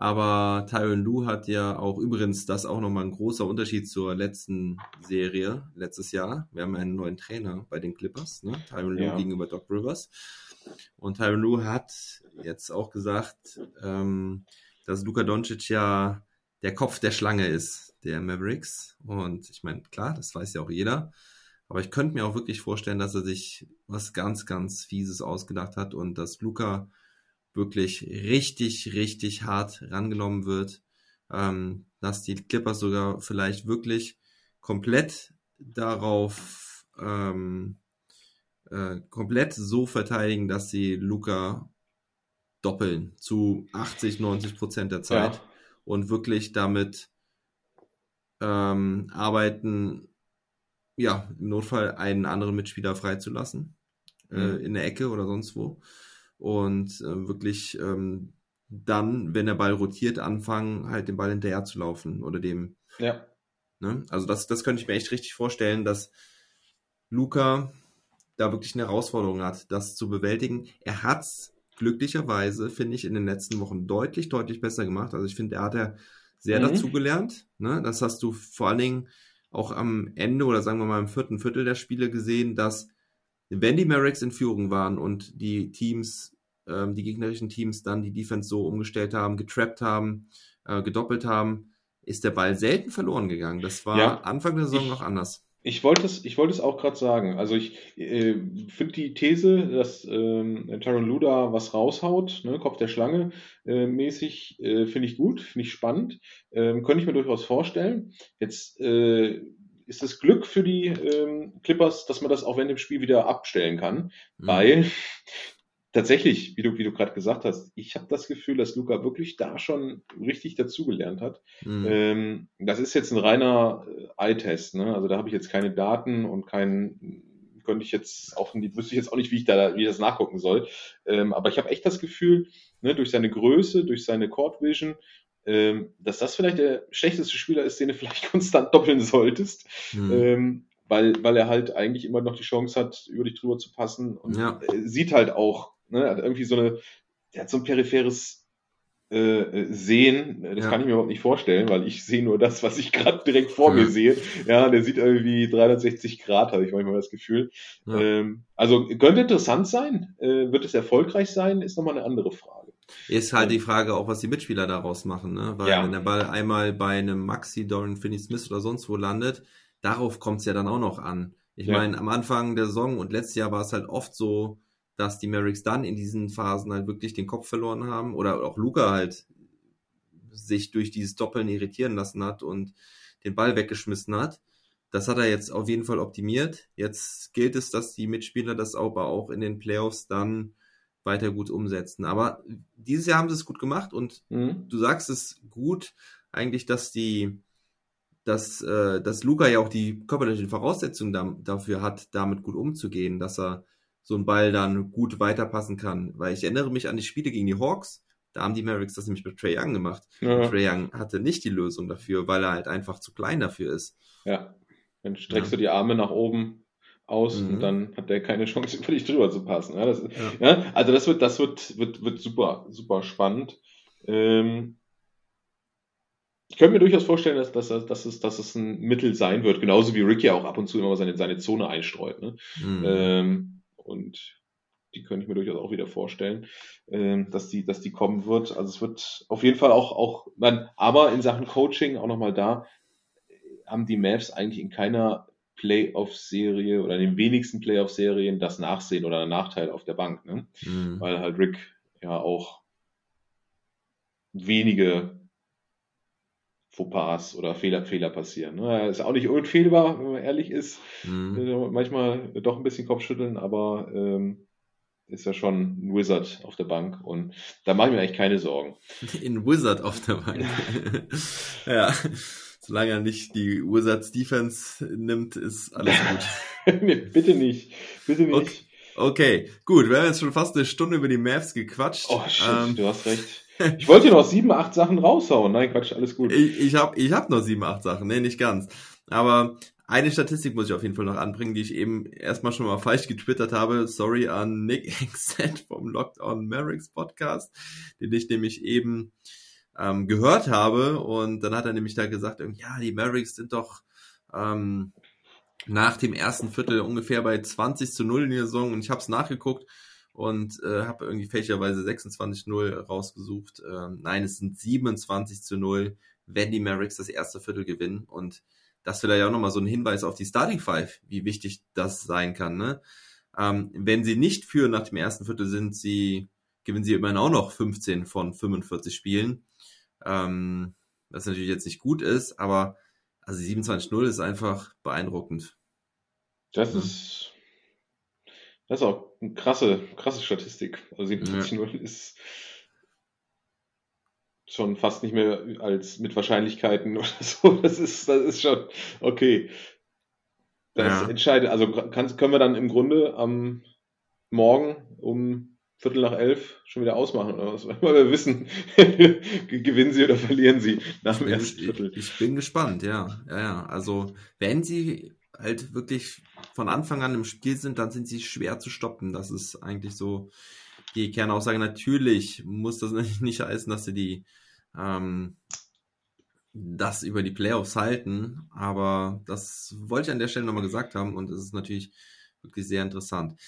Aber Tyron Lu hat ja auch übrigens, das auch nochmal ein großer Unterschied zur letzten Serie, letztes Jahr. Wir haben einen neuen Trainer bei den Clippers, ne? Tyron Lu ja. gegenüber Doc Rivers. Und Tyron Lu hat jetzt auch gesagt, ähm, dass Luka Doncic ja der Kopf der Schlange ist, der Mavericks. Und ich meine, klar, das weiß ja auch jeder. Aber ich könnte mir auch wirklich vorstellen, dass er sich was ganz, ganz Fieses ausgedacht hat und dass Luca wirklich richtig, richtig hart rangenommen wird, ähm, dass die Clippers sogar vielleicht wirklich komplett darauf ähm, äh, komplett so verteidigen, dass sie Luca doppeln zu 80, 90 Prozent der Zeit ja. und wirklich damit ähm, arbeiten, ja, im Notfall einen anderen Mitspieler freizulassen, äh, mhm. äh, in der Ecke oder sonst wo. Und äh, wirklich ähm, dann, wenn der Ball rotiert, anfangen, halt den Ball hinterher zu laufen oder dem. Ja. Ne? Also das, das könnte ich mir echt richtig vorstellen, dass Luca da wirklich eine Herausforderung hat, das zu bewältigen. Er hat's glücklicherweise, finde ich, in den letzten Wochen deutlich, deutlich besser gemacht. Also ich finde, er hat ja sehr mhm. dazugelernt. Ne? Das hast du vor allen Dingen auch am Ende oder sagen wir mal im vierten Viertel der Spiele gesehen, dass wenn die Mavericks in Führung waren und die Teams, ähm, die gegnerischen Teams dann die Defense so umgestellt haben, getrappt haben, äh, gedoppelt haben, ist der Ball selten verloren gegangen. Das war ja, Anfang der Saison ich, noch anders. Ich wollte es, ich wollte es auch gerade sagen. Also ich äh, finde die These, dass ähm, Taron Luda was raushaut, ne, Kopf der Schlange äh, mäßig, äh, finde ich gut, finde ich spannend, ähm, könnte ich mir durchaus vorstellen. Jetzt äh, ist das Glück für die ähm, Clippers, dass man das auch während dem Spiel wieder abstellen kann, mhm. weil tatsächlich, wie du, wie du gerade gesagt hast, ich habe das Gefühl, dass Luca wirklich da schon richtig dazugelernt hat. Mhm. Ähm, das ist jetzt ein reiner äh, Eye-Test, ne? Also da habe ich jetzt keine Daten und keinen könnte ich jetzt auch, wüsste ich jetzt auch nicht, wie ich da, wie ich das nachgucken soll. Ähm, aber ich habe echt das Gefühl, ne, durch seine Größe, durch seine Court Vision, ähm, dass das vielleicht der schlechteste Spieler ist, den du vielleicht konstant doppeln solltest. Mhm. Ähm, weil, weil er halt eigentlich immer noch die Chance hat, über dich drüber zu passen und ja. sieht halt auch Ne? Hat irgendwie so eine, der hat so ein peripheres äh, Sehen, das ja. kann ich mir überhaupt nicht vorstellen, weil ich sehe nur das, was ich gerade direkt vor ja. mir sehe. Ja, der sieht irgendwie 360 Grad, habe ich manchmal das Gefühl. Ähm, also könnte interessant sein. Äh, wird es erfolgreich sein, ist nochmal eine andere Frage. Ist halt die Frage auch, was die Mitspieler daraus machen, ne? Weil ja. wenn der Ball einmal bei einem Maxi, Dorian Finney-Smith oder sonst wo landet, darauf kommt es ja dann auch noch an. Ich meine, am Anfang der Saison und letztes Jahr war es halt oft so, dass die Mavericks dann in diesen Phasen halt wirklich den Kopf verloren haben oder auch Luca halt sich durch dieses Doppeln irritieren lassen hat und den Ball weggeschmissen hat. Das hat er jetzt auf jeden Fall optimiert. Jetzt gilt es, dass die Mitspieler das aber auch in den Playoffs dann weiter gut umsetzen. Aber dieses Jahr haben sie es gut gemacht und mhm. du sagst es gut, eigentlich, dass die, dass, äh, dass Luca ja auch die körperlichen Voraussetzungen da, dafür hat, damit gut umzugehen, dass er so ein Ball dann gut weiterpassen kann. Weil ich erinnere mich an die Spiele gegen die Hawks, da haben die Mavericks das nämlich mit Trey Young gemacht. Ja. Trey Young hatte nicht die Lösung dafür, weil er halt einfach zu klein dafür ist. Ja, dann streckst ja. du die Arme nach oben aus mhm. und dann hat der keine Chance, über dich drüber zu passen. Ja, das, ja. also das wird, das wird, wird, wird super, super spannend. Ähm, ich könnte mir durchaus vorstellen, dass, dass, dass, es, dass es ein Mittel sein wird, genauso wie Ricky auch ab und zu immer seine, seine Zone einstreut. Ne? Mhm. Ähm, und die könnte ich mir durchaus auch wieder vorstellen, ähm, dass die, dass die kommen wird. Also es wird auf jeden Fall auch, auch, man, aber in Sachen Coaching auch nochmal da, haben die Mavs eigentlich in keiner Playoff-Serie oder in den wenigsten Playoff-Serien das Nachsehen oder einen Nachteil auf der Bank, ne? Mhm. Weil halt Rick ja auch wenige Fauxpas oder Fehler, Fehler passieren. Ne? Ist auch nicht unfehlbar, wenn man ehrlich ist. Mhm. Manchmal doch ein bisschen Kopfschütteln, aber ähm, ist ja schon ein Wizard auf der Bank und da mache ich mir eigentlich keine Sorgen. In Wizard auf der Bank. ja. Solange er nicht die Wizards Defense nimmt, ist alles gut. nee, bitte nicht. Bitte nicht. Okay. okay. gut. Wir haben jetzt schon fast eine Stunde über die Mavs gequatscht. Oh shit, ähm, du hast recht. Ich wollte noch sieben, acht Sachen raushauen. Nein, Quatsch, alles gut. Ich, ich habe ich hab noch sieben, acht Sachen. Nee, nicht ganz. Aber eine Statistik muss ich auf jeden Fall noch anbringen, die ich eben erstmal schon mal falsch getwittert habe. Sorry an Nick Exet vom Locked On Mavericks Podcast, den ich nämlich eben ähm, gehört habe. Und dann hat er nämlich da gesagt, ja, die Mavericks sind doch ähm, nach dem ersten Viertel ungefähr bei 20 zu 0 in der Saison. Und ich habe es nachgeguckt und äh, habe irgendwie fälschlicherweise 26-0 rausgesucht. Ähm, nein, es sind 27 zu 0, wenn die Mavericks das erste Viertel gewinnen. Und das vielleicht auch nochmal so ein Hinweis auf die Starting Five, wie wichtig das sein kann. Ne? Ähm, wenn sie nicht führen nach dem ersten Viertel, sind sie, gewinnen sie immerhin auch noch 15 von 45 Spielen. Ähm, was natürlich jetzt nicht gut ist, aber also 27-0 ist einfach beeindruckend. Das ist, das ist auch eine krasse, krasse Statistik. Also 27-0 ja. ist schon fast nicht mehr als mit Wahrscheinlichkeiten oder so. Das ist, das ist schon okay. Das ja. entscheidet, also kann, können wir dann im Grunde am Morgen um Viertel nach elf schon wieder ausmachen oder was? Weil wir wissen, gewinnen sie oder verlieren sie nach dem ersten Viertel. Ich, ich bin gespannt, ja. Ja, ja. Also, wenn sie halt wirklich von Anfang an im Spiel sind, dann sind sie schwer zu stoppen. Das ist eigentlich so die Kernaussage. Natürlich muss das nicht heißen, dass sie die ähm, das über die Playoffs halten, aber das wollte ich an der Stelle nochmal gesagt haben und es ist natürlich wirklich sehr interessant.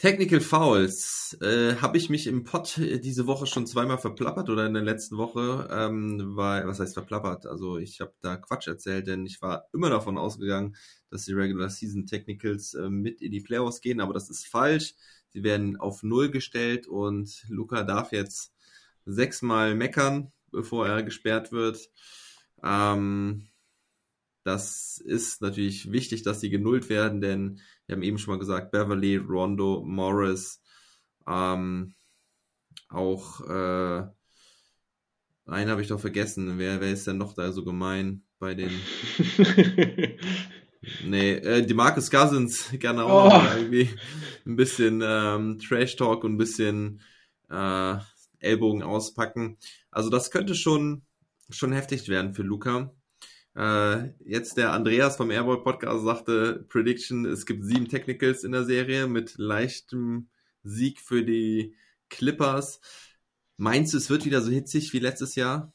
Technical Fouls. Äh, Habe ich mich im Pod diese Woche schon zweimal verplappert oder in der letzten Woche? Ähm, weil, was heißt verplappert? Also ich habe da Quatsch erzählt, denn ich war immer davon ausgegangen, dass die Regular Season Technicals äh, mit in die Playoffs gehen, aber das ist falsch. Sie werden auf Null gestellt und Luca darf jetzt sechsmal meckern, bevor er gesperrt wird. Ähm, das ist natürlich wichtig, dass sie genullt werden, denn wir haben eben schon mal gesagt, Beverly, Rondo, Morris, ähm, auch äh, einen habe ich doch vergessen. Wer, wer ist denn noch da so gemein bei den? nee, äh, die Marcus Cousins gerne auch oh. noch irgendwie ein bisschen ähm, Trash Talk und ein bisschen äh, Ellbogen auspacken. Also das könnte schon schon heftig werden für Luca. Äh, jetzt der Andreas vom Airball Podcast sagte, Prediction, es gibt sieben Technicals in der Serie mit leichtem Sieg für die Clippers. Meinst du, es wird wieder so hitzig wie letztes Jahr?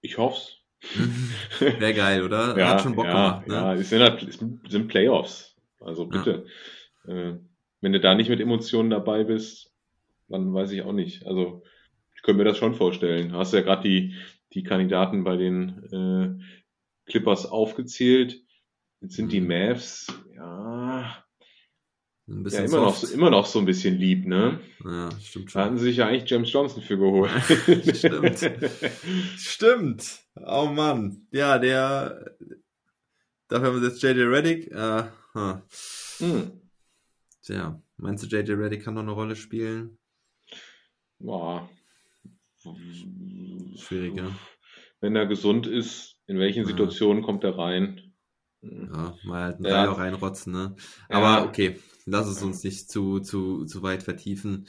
Ich hoff's. Wäre geil, oder? ja, Hat schon Bock ja, gemacht. Ne? Ja, es sind, halt, es sind Playoffs. Also bitte. Ja. Äh, wenn du da nicht mit Emotionen dabei bist, dann weiß ich auch nicht. Also ich könnte mir das schon vorstellen. Du hast ja gerade die, die Kandidaten bei den äh, Clippers aufgezählt. Jetzt sind die mhm. Mavs, ja, ja immer, noch, immer noch so ein bisschen lieb, ne? Ja, stimmt schon. Da hatten sie sich ja eigentlich James Johnson für geholt. stimmt. stimmt. Oh Mann. Ja, der. Dafür haben wir jetzt JJ Reddick. Uh, huh. hm. Tja, meinst du, JJ Reddick kann noch eine Rolle spielen? Boah. Schwieriger. Wenn er gesund ist, in welchen Situationen ja. kommt er rein? Ja, mal halt ein ja. Dreier reinrotzen, ne? Aber ja. okay, lass es uns nicht zu, zu, zu weit vertiefen.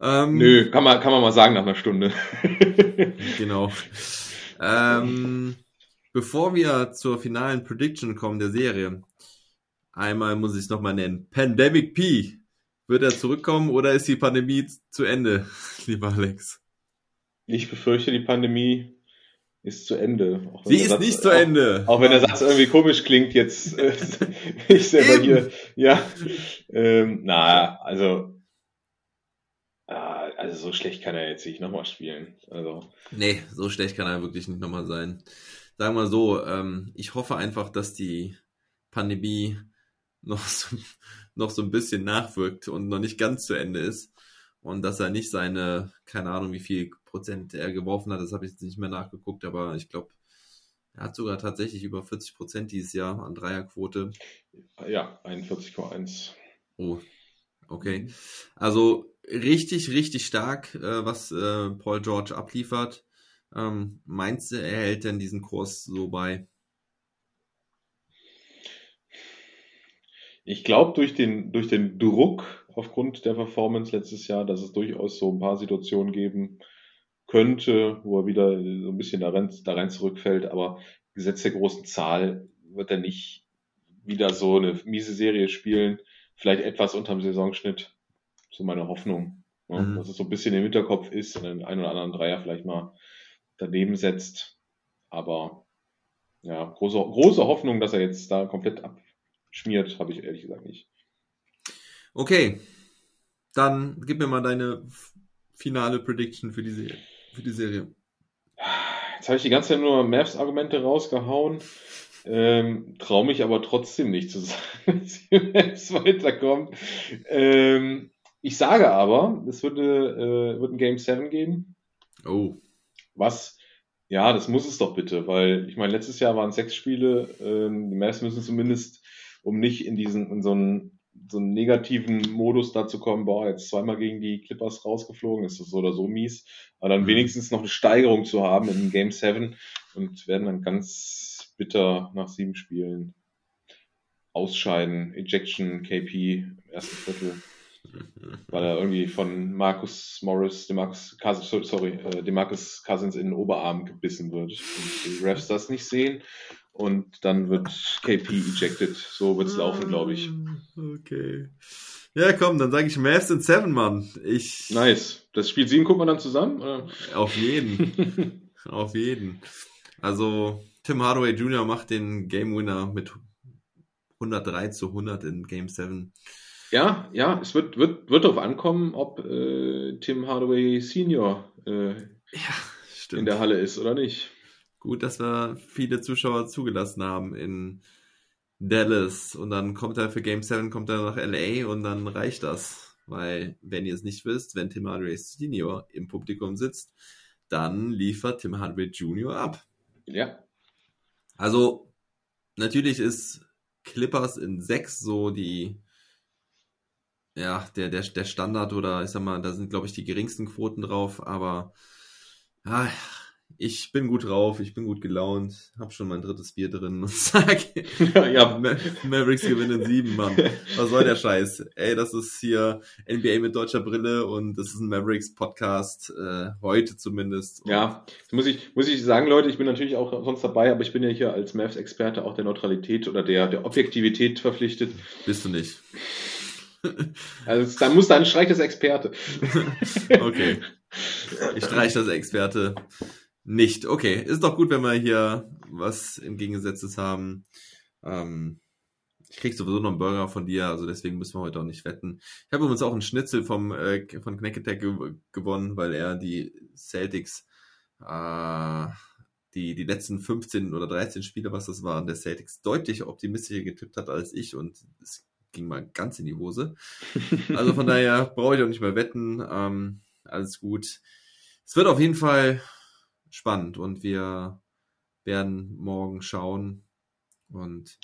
Ähm, Nö, kann man, kann man mal sagen nach einer Stunde. genau. Ähm, bevor wir zur finalen Prediction kommen der Serie, einmal muss ich es nochmal nennen. Pandemic P. Wird er zurückkommen oder ist die Pandemie zu Ende, lieber Alex? Ich befürchte, die Pandemie ist zu Ende. Sie ist Satz, nicht zu Ende. Auch, auch, wenn der Satz irgendwie komisch klingt, jetzt äh, ich selber hier. Ja. Ähm, na, also Ah, also so schlecht kann er jetzt nicht nochmal spielen. Also. Nee, so schlecht kann er wirklich nicht nochmal sein. Sagen wir so, ähm, ich hoffe einfach, dass die Pandemie noch so, noch so ein bisschen nachwirkt und noch nicht ganz zu Ende ist. Und dass er nicht seine, keine Ahnung, wie viel Prozent er geworfen hat, das habe ich jetzt nicht mehr nachgeguckt, aber ich glaube, er hat sogar tatsächlich über 40 Prozent dieses Jahr an Dreierquote. Ja, 41,1. Oh, okay. Also richtig, richtig stark, äh, was äh, Paul George abliefert. Ähm, meinst du, er hält denn diesen Kurs so bei? Ich glaube, durch den, durch den Druck aufgrund der Performance letztes Jahr, dass es durchaus so ein paar Situationen geben könnte, wo er wieder so ein bisschen da rein, da rein zurückfällt. Aber gesetzt der großen Zahl wird er nicht wieder so eine miese Serie spielen. Vielleicht etwas unterm Saisonschnitt so meine Hoffnung. Ne? Mhm. Dass es so ein bisschen im Hinterkopf ist und den einen oder anderen Dreier vielleicht mal daneben setzt. Aber ja, große, große Hoffnung, dass er jetzt da komplett abschmiert, habe ich ehrlich gesagt nicht. Okay. Dann gib mir mal deine finale Prediction für die Serie. Für die Serie. Jetzt habe ich die ganze Zeit nur Mavs-Argumente rausgehauen. Ähm, Traue mich aber trotzdem nicht zu sagen, dass die Mavs weiterkommen. Ähm, ich sage aber, es wird, äh, wird ein Game 7 geben. Oh. Was, ja, das muss es doch bitte, weil ich meine, letztes Jahr waren es sechs Spiele. Ähm, die Mavs müssen zumindest, um nicht in diesen, in so einen, so einen negativen Modus dazu kommen, boah, jetzt zweimal gegen die Clippers rausgeflogen, ist das so oder so mies, aber dann mhm. wenigstens noch eine Steigerung zu haben in Game 7 und werden dann ganz bitter nach sieben Spielen ausscheiden. Ejection, KP, ersten Viertel weil er irgendwie von Marcus Morris, Demarcus Cousins, sorry, äh, Demarcus Cousins in den Oberarm gebissen wird und die Refs das nicht sehen und dann wird KP ejected. So wird es laufen, glaube ich. Okay. Ja, komm, dann sage ich Mavs in Seven, Mann. Ich. Nice. Das Spiel 7 gucken wir dann zusammen? Oder? Auf jeden. Auf jeden. Also, Tim Hardaway Jr. macht den Game Winner mit 103 zu 100 in Game 7. Ja, ja, es wird, wird, wird darauf ankommen, ob äh, Tim Hardaway Senior äh, ja, in der Halle ist oder nicht. Gut, dass wir viele Zuschauer zugelassen haben in Dallas und dann kommt er für Game 7, kommt er nach LA und dann reicht das. Weil, wenn ihr es nicht wisst, wenn Tim Hardaway Senior im Publikum sitzt, dann liefert Tim Hardaway Junior ab. Ja. Also, natürlich ist Clippers in 6 so die ja, der, der, der Standard oder ich sag mal, da sind, glaube ich, die geringsten Quoten drauf, aber ah, ich bin gut drauf, ich bin gut gelaunt, hab schon mein drittes Bier drin und sag, ja, ja. Ma Mavericks gewinnen sieben, Mann. Was soll der Scheiß? Ey, das ist hier NBA mit deutscher Brille und das ist ein Mavericks Podcast, äh, heute zumindest. Und ja, muss ich, muss ich sagen, Leute, ich bin natürlich auch sonst dabei, aber ich bin ja hier als Mavs-Experte auch der Neutralität oder der, der Objektivität verpflichtet. Bist du nicht. Also dann muss dann streich das Experte. okay. Ich streich das Experte nicht. Okay, ist doch gut, wenn wir hier was entgegengesetztes haben. Ähm, ich krieg sowieso noch einen Burger von dir, also deswegen müssen wir heute auch nicht wetten. Ich habe übrigens auch einen Schnitzel vom, äh, von Knacketech ge gewonnen, weil er die Celtics, äh, die, die letzten 15 oder 13 Spiele, was das waren, der Celtics deutlich optimistischer getippt hat als ich und es ging mal ganz in die Hose. Also von daher brauche ich auch nicht mehr wetten. Ähm, alles gut. Es wird auf jeden Fall spannend und wir werden morgen schauen. Und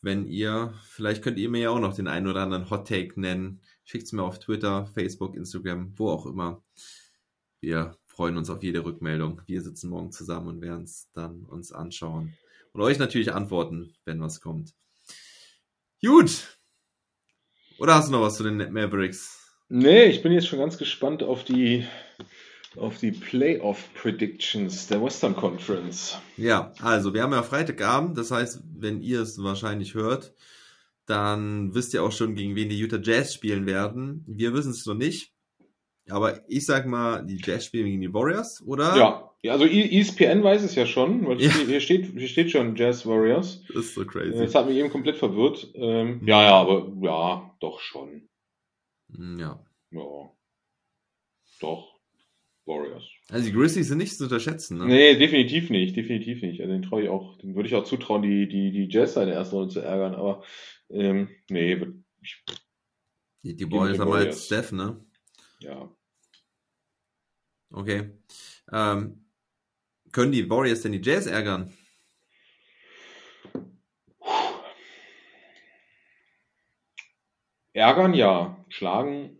wenn ihr, vielleicht könnt ihr mir ja auch noch den einen oder anderen Hot Take nennen. Schickt es mir auf Twitter, Facebook, Instagram, wo auch immer. Wir freuen uns auf jede Rückmeldung. Wir sitzen morgen zusammen und werden es dann uns anschauen. Und euch natürlich antworten, wenn was kommt. Gut. Oder hast du noch was zu den Mavericks? Nee, ich bin jetzt schon ganz gespannt auf die, auf die Playoff Predictions der Western Conference. Ja, also wir haben ja Freitagabend, das heißt, wenn ihr es wahrscheinlich hört, dann wisst ihr auch schon, gegen wen die Utah Jazz spielen werden. Wir wissen es noch nicht. Aber ich sag mal, die Jazz spielen gegen die Warriors, oder? Ja, ja also ESPN weiß es ja schon, weil ja. hier, steht, hier steht schon Jazz Warriors. Das ist so crazy. Das hat mich eben komplett verwirrt. Ähm, ja, ja, aber ja, doch schon. Ja. Ja. Doch. Warriors. Also die Grizzlies sind nicht zu unterschätzen, ne? Nee, definitiv nicht, definitiv nicht. Also den traue ich auch, den würde ich auch zutrauen, die, die, die Jazz in der ersten Runde zu ärgern, aber ähm, nee, ich, die, die Warriors haben halt Steph, ne? Ja. Okay. Ähm, können die Warriors denn die Jazz ärgern? Ärgern ja, schlagen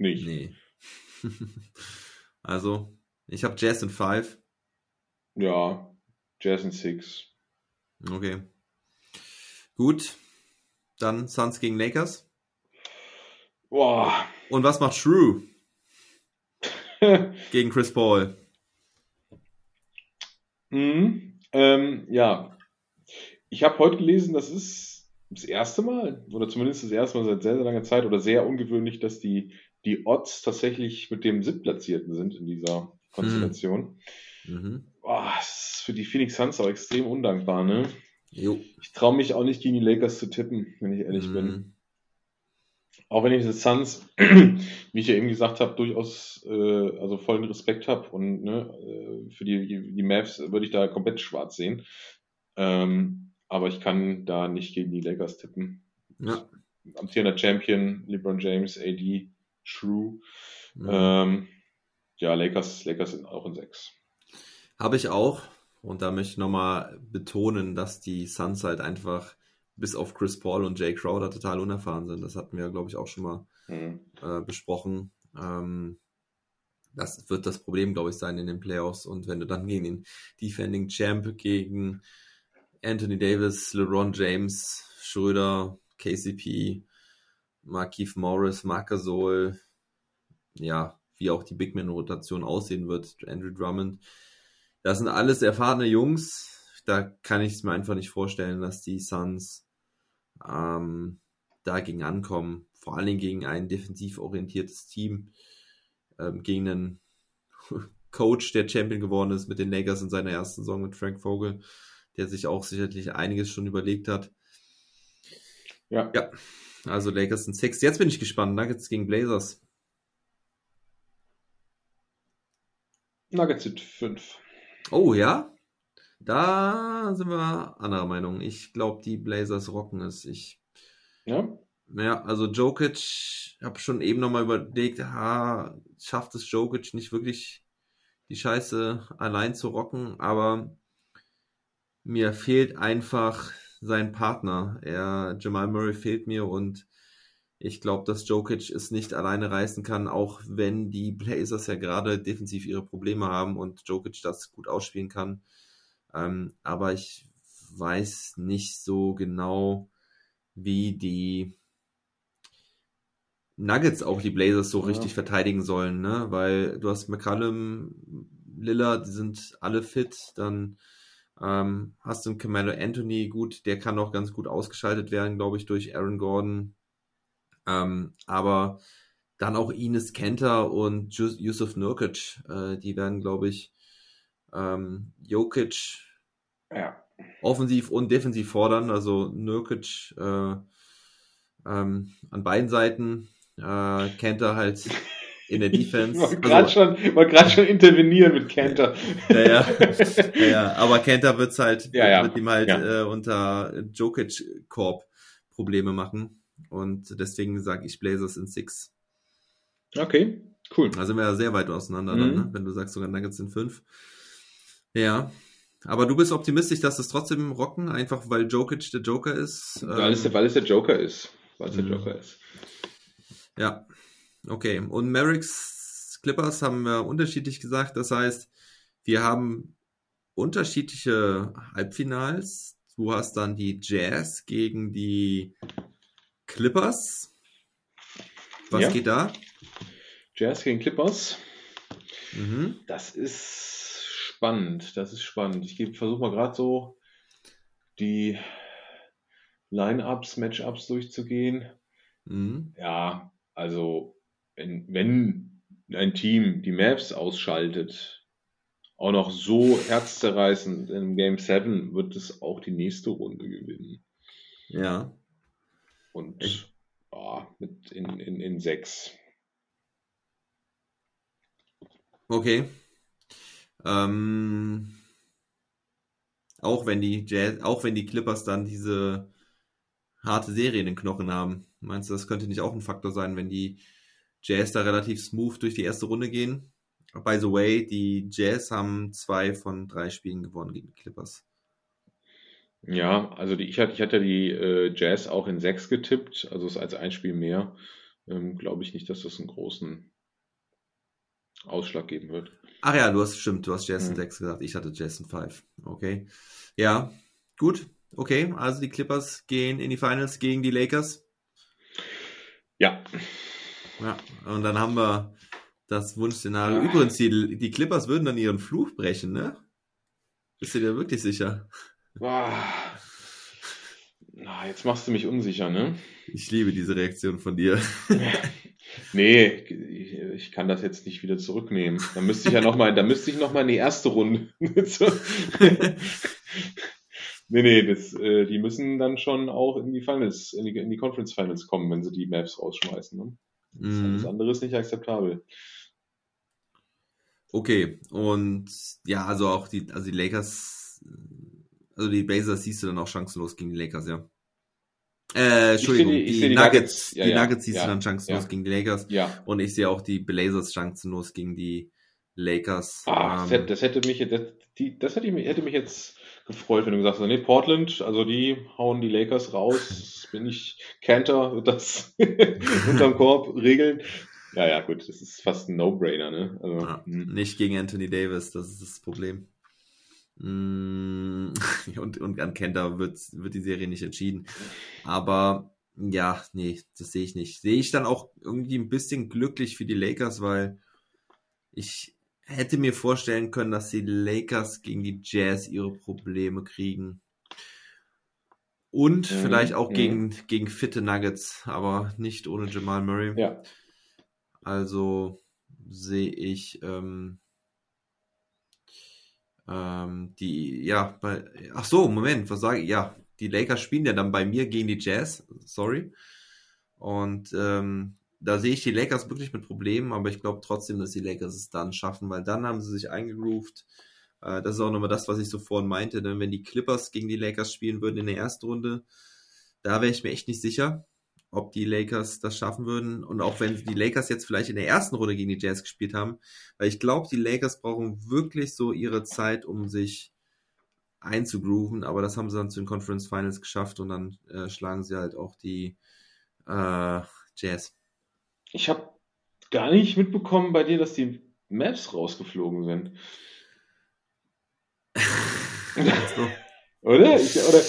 nicht. Nee. also, ich habe Jazz in 5. Ja, Jazz in 6. Okay. Gut. Dann Suns gegen Lakers. Boah. Und was macht Shrew? gegen Chris Paul. Mhm. Ähm, ja. Ich habe heute gelesen, das ist das erste Mal, oder zumindest das erste Mal seit sehr, sehr langer Zeit, oder sehr ungewöhnlich, dass die die Odds tatsächlich mit dem Siebtplatzierten sind in dieser Konstellation. Mhm. mhm. Boah, das ist für die Phoenix Suns auch extrem undankbar, ne? Jo. Ich traue mich auch nicht gegen die Lakers zu tippen, wenn ich ehrlich mhm. bin. Auch wenn ich die Suns, wie ich ja eben gesagt habe, durchaus äh, also vollen Respekt habe und ne, äh, für die, die Mavs würde ich da komplett schwarz sehen. Ähm, aber ich kann da nicht gegen die Lakers tippen. Ja. Amtierender Champion, LeBron James, AD, True. Ja. Ähm, ja, Lakers, Lakers sind auch in 6. Habe ich auch. Und da möchte ich nochmal betonen, dass die Suns halt einfach bis auf Chris Paul und Jay Crowder total unerfahren sind. Das hatten wir, glaube ich, auch schon mal mhm. äh, besprochen. Ähm, das wird das Problem, glaube ich, sein in den Playoffs. Und wenn du dann gegen den Defending Champ, gegen Anthony Davis, LeBron James, Schröder, KCP, Markeith Morris, Marc Gasol, ja, wie auch die Big Man-Rotation aussehen wird, Andrew Drummond. Das sind alles erfahrene Jungs. Da kann ich es mir einfach nicht vorstellen, dass die Suns ähm, dagegen ankommen. Vor allen Dingen gegen ein defensiv orientiertes Team, ähm, gegen einen Coach, der Champion geworden ist mit den Lakers in seiner ersten Saison mit Frank Vogel, der sich auch sicherlich einiges schon überlegt hat. Ja. Ja, also Lakers sind six. Jetzt bin ich gespannt. Nuggets gegen Blazers. Nuggets sind fünf. Oh ja? Da sind wir anderer Meinung. Ich glaube, die Blazers rocken es. Ich. Ja. Ja, also Jokic, habe schon eben nochmal überlegt, ha, schafft es Jokic nicht wirklich die Scheiße allein zu rocken, aber mir fehlt einfach sein Partner. Er, Jamal Murray fehlt mir und ich glaube, dass Jokic es nicht alleine reißen kann, auch wenn die Blazers ja gerade defensiv ihre Probleme haben und Jokic das gut ausspielen kann. Ähm, aber ich weiß nicht so genau, wie die Nuggets auch die Blazers so ja. richtig verteidigen sollen, ne? Weil du hast McCallum, Lillard, die sind alle fit, dann ähm, hast du einen Camelo Anthony, gut, der kann auch ganz gut ausgeschaltet werden, glaube ich, durch Aaron Gordon. Ähm, aber dann auch Ines Kenter und Yusuf Nurkic, äh, die werden, glaube ich, ähm, Jokic ja. offensiv und defensiv fordern. Also Nurkic äh, ähm, an beiden Seiten, äh, Kenter halt in der Defense. Ich wollte gerade also, schon, wollt schon intervenieren mit Kenter. Ja, ja, ja, ja. aber Kenter wird's halt, ja, ja. wird ihm halt äh, unter Jokic-Korb Probleme machen. Und deswegen sage ich Blazers in Six. Okay, cool. Da sind wir ja sehr weit auseinander, mhm. dann, ne? wenn du sagst sogar Nuggets in fünf. Ja, aber du bist optimistisch, dass es trotzdem rocken, einfach weil Jokic der Joker ist. Weil, es, ähm, weil es der Joker ist. Weil es der mhm. Joker ist. Ja, okay. Und Mavericks Clippers haben wir unterschiedlich gesagt. Das heißt, wir haben unterschiedliche Halbfinals. Du hast dann die Jazz gegen die Clippers. Was ja. geht da? Jazz gegen Clippers. Mhm. Das ist spannend. Das ist spannend. Ich versuche mal gerade so die Line-Ups, Matchups durchzugehen. Mhm. Ja, also wenn, wenn ein Team die Maps ausschaltet, auch noch so herzzerreißend im Game 7, wird es auch die nächste Runde gewinnen. Ja. Und ich, oh, mit in, in, in 6. Okay. Ähm, auch wenn die Jazz, auch wenn die Clippers dann diese harte Serie in den Knochen haben. Meinst du, das könnte nicht auch ein Faktor sein, wenn die Jazz da relativ smooth durch die erste Runde gehen? By the way, die Jazz haben zwei von drei Spielen gewonnen gegen die Clippers. Ja, also die, ich, hatte, ich hatte die äh, Jazz auch in sechs getippt, also es ist als ein Spiel mehr. Ähm, Glaube ich nicht, dass das einen großen Ausschlag geben wird. Ach ja, du hast stimmt, du hast Jazz in hm. 6 gesagt, ich hatte Jazz in 5. Okay. Ja, gut. Okay, also die Clippers gehen in die Finals gegen die Lakers. Ja. Ja, und dann haben wir das Wunschszenario. Übrigens, die, die Clippers würden dann ihren Fluch brechen, ne? Bist du dir wirklich sicher? Boah. Na, jetzt machst du mich unsicher, ne? Ich liebe diese Reaktion von dir. nee, ich, kann das jetzt nicht wieder zurücknehmen. Da müsste ich ja noch mal, da müsste ich noch mal in die erste Runde. Nee, nee, das, äh, die müssen dann schon auch in die Finals, in die, in die Conference Finals kommen, wenn sie die Maps rausschmeißen. Ne? Das, mm. das andere ist nicht akzeptabel. Okay, und ja, also auch die, also die Lakers, also die Blazers siehst du dann auch chancenlos gegen die Lakers, ja. Äh, Entschuldigung, die, die, die, Nuggets, Nuggets ja, die Nuggets siehst ja, du dann chancenlos ja. gegen die Lakers. Ja. Und ich sehe auch die Blazers chancenlos gegen die Lakers. Ah, ähm, das, hätte, das, hätte mich, das, die, das hätte, ich, hätte mich jetzt gefreut, wenn du gesagt hast, nee, Portland, also die hauen die Lakers raus, bin ich Cantor, wird das unterm Korb regeln. Ja, ja, gut, das ist fast ein No-Brainer, ne? Also, ja, hm. nicht gegen Anthony Davis, das ist das Problem. Mm, und, und an Kenter wird, wird die Serie nicht entschieden. Aber ja, nee, das sehe ich nicht. Sehe ich dann auch irgendwie ein bisschen glücklich für die Lakers, weil ich hätte mir vorstellen können, dass die Lakers gegen die Jazz ihre Probleme kriegen. Und mhm. vielleicht auch mhm. gegen, gegen fitte Nuggets, aber nicht ohne Jamal Murray. Ja. Also sehe ich ähm, ähm, die, ja, bei, ach so, Moment, was sage ich? Ja, die Lakers spielen ja dann bei mir gegen die Jazz, sorry. Und ähm, da sehe ich die Lakers wirklich mit Problemen, aber ich glaube trotzdem, dass die Lakers es dann schaffen, weil dann haben sie sich eingegroovt. Äh, das ist auch nochmal das, was ich so vorhin meinte, denn wenn die Clippers gegen die Lakers spielen würden in der ersten Runde, da wäre ich mir echt nicht sicher, ob die Lakers das schaffen würden. Und auch wenn die Lakers jetzt vielleicht in der ersten Runde gegen die Jazz gespielt haben, weil ich glaube, die Lakers brauchen wirklich so ihre Zeit, um sich einzugrooven, aber das haben sie dann zu den Conference Finals geschafft und dann äh, schlagen sie halt auch die äh, Jazz. Ich habe gar nicht mitbekommen bei dir, dass die Maps rausgeflogen sind. oder? Ich, oder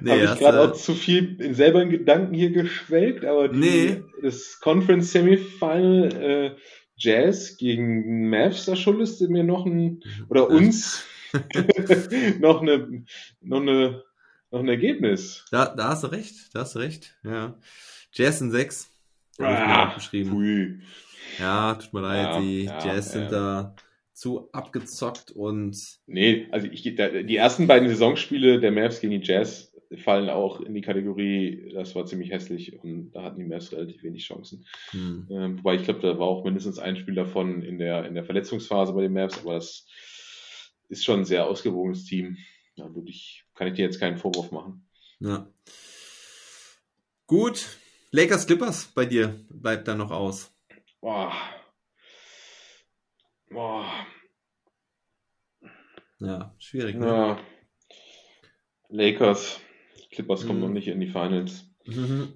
nee, habe ich gerade auch zu viel in selber in Gedanken hier geschwelgt, aber die, nee. das Conference Semifinal äh, Jazz gegen Mavs, da schuldest du mir noch ein, oder uns noch eine, noch eine, noch ein Ergebnis. Da, da hast du recht, da hast du recht, ja. Jazz in 6. Ah, geschrieben. Ja, tut mir leid, ja, die ja, Jazz sind da zu abgezockt und. Nee, also ich, die ersten beiden Saisonspiele der Mavs gegen die Jazz fallen auch in die Kategorie, das war ziemlich hässlich und da hatten die Mavs relativ wenig Chancen. Hm. Ähm, wobei ich glaube, da war auch mindestens ein Spiel davon in der, in der Verletzungsphase bei den Mavs, aber das ist schon ein sehr ausgewogenes Team. Da würde ich, kann ich dir jetzt keinen Vorwurf machen. Ja. Gut, Lakers Clippers bei dir bleibt da noch aus. Boah. Boah. Ja, schwierig. Ne? Ja. Lakers. Clippers mhm. kommen noch nicht in die Finals. Mhm.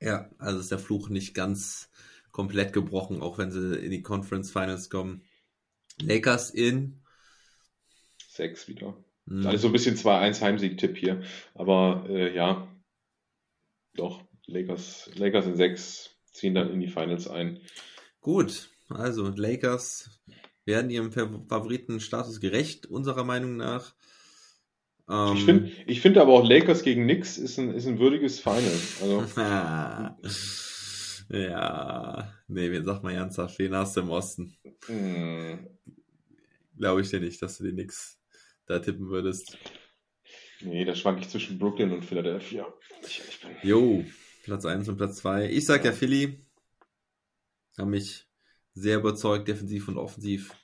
Ja, also ist der Fluch nicht ganz komplett gebrochen, auch wenn sie in die Conference Finals kommen. Lakers in 6 wieder. Mhm. Also so ein bisschen 2-1 Heimsieg-Tipp hier. Aber äh, ja, doch, Lakers, Lakers in 6 ziehen dann in die Finals ein. Gut, also Lakers werden ihrem Favoritenstatus gerecht, unserer Meinung nach. Ähm, ich finde ich find aber auch Lakers gegen Knicks ist ein, ist ein würdiges Final. Also. ja, nee, wen sag mal ernsthaft, wen hast du im Osten? Hm. Glaube ich dir nicht, dass du die Knicks da tippen würdest. Nee, da schwank ich zwischen Brooklyn und Philadelphia. Ich, ich bin... Jo, Platz 1 und Platz 2. Ich sag ja Philly. Haben mich sehr überzeugt, defensiv und offensiv.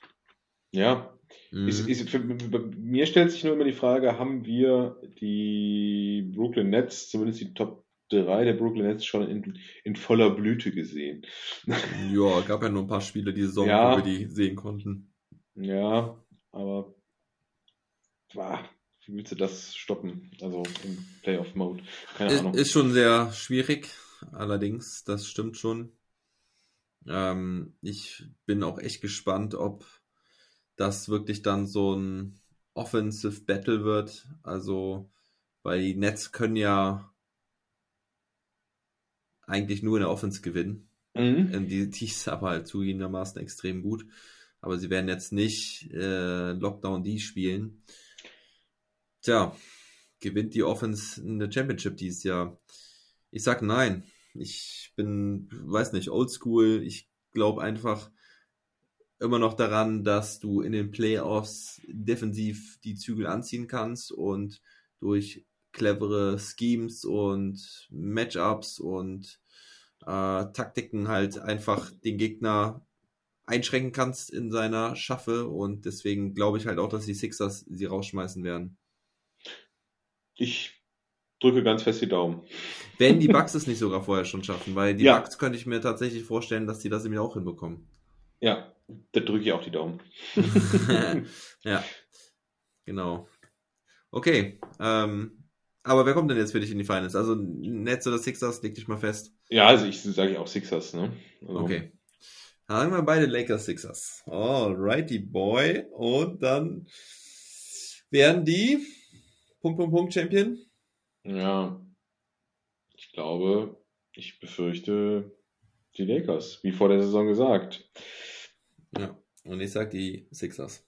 Ja. Mhm. Ist, ist, für, für, mir stellt sich nur immer die Frage, haben wir die Brooklyn Nets, zumindest die Top 3 der Brooklyn Nets schon in, in voller Blüte gesehen? Ja, gab ja nur ein paar Spiele die Saison, ja. wo wir die sehen konnten. Ja, aber ah, wie willst du das stoppen? Also im Playoff-Mode. Keine Ahnung. Ist schon sehr schwierig, allerdings, das stimmt schon. Ähm, ich bin auch echt gespannt, ob das wirklich dann so ein Offensive Battle wird. Also, weil die Nets können ja eigentlich nur in der Offense gewinnen. Mhm. Die, die ist aber halt zugegebenermaßen extrem gut. Aber sie werden jetzt nicht äh, Lockdown D spielen. Tja, gewinnt die Offense eine Championship dieses Jahr? Ich sag nein. Ich bin, weiß nicht, oldschool. Ich glaube einfach immer noch daran, dass du in den Playoffs defensiv die Zügel anziehen kannst und durch clevere Schemes und Matchups und äh, Taktiken halt einfach den Gegner einschränken kannst in seiner Schaffe und deswegen glaube ich halt auch, dass die Sixers sie rausschmeißen werden. Ich drücke ganz fest die Daumen. Wenn die Bugs es nicht sogar vorher schon schaffen, weil die ja. Bugs könnte ich mir tatsächlich vorstellen, dass die das eben auch hinbekommen. Ja, da drücke ich auch die Daumen. ja, genau. Okay, ähm, aber wer kommt denn jetzt für dich in die Finals? Also Nets oder Sixers, leg dich mal fest. Ja, also ich sage auch Sixers, ne? Also. Okay. Sagen wir beide Lakers Sixers. Alrighty, boy. Und dann werden die Punkt, Punkt, Punkt Champion? Ja, ich glaube, ich befürchte die Lakers, wie vor der Saison gesagt. Ja, und ich sag die Sixers.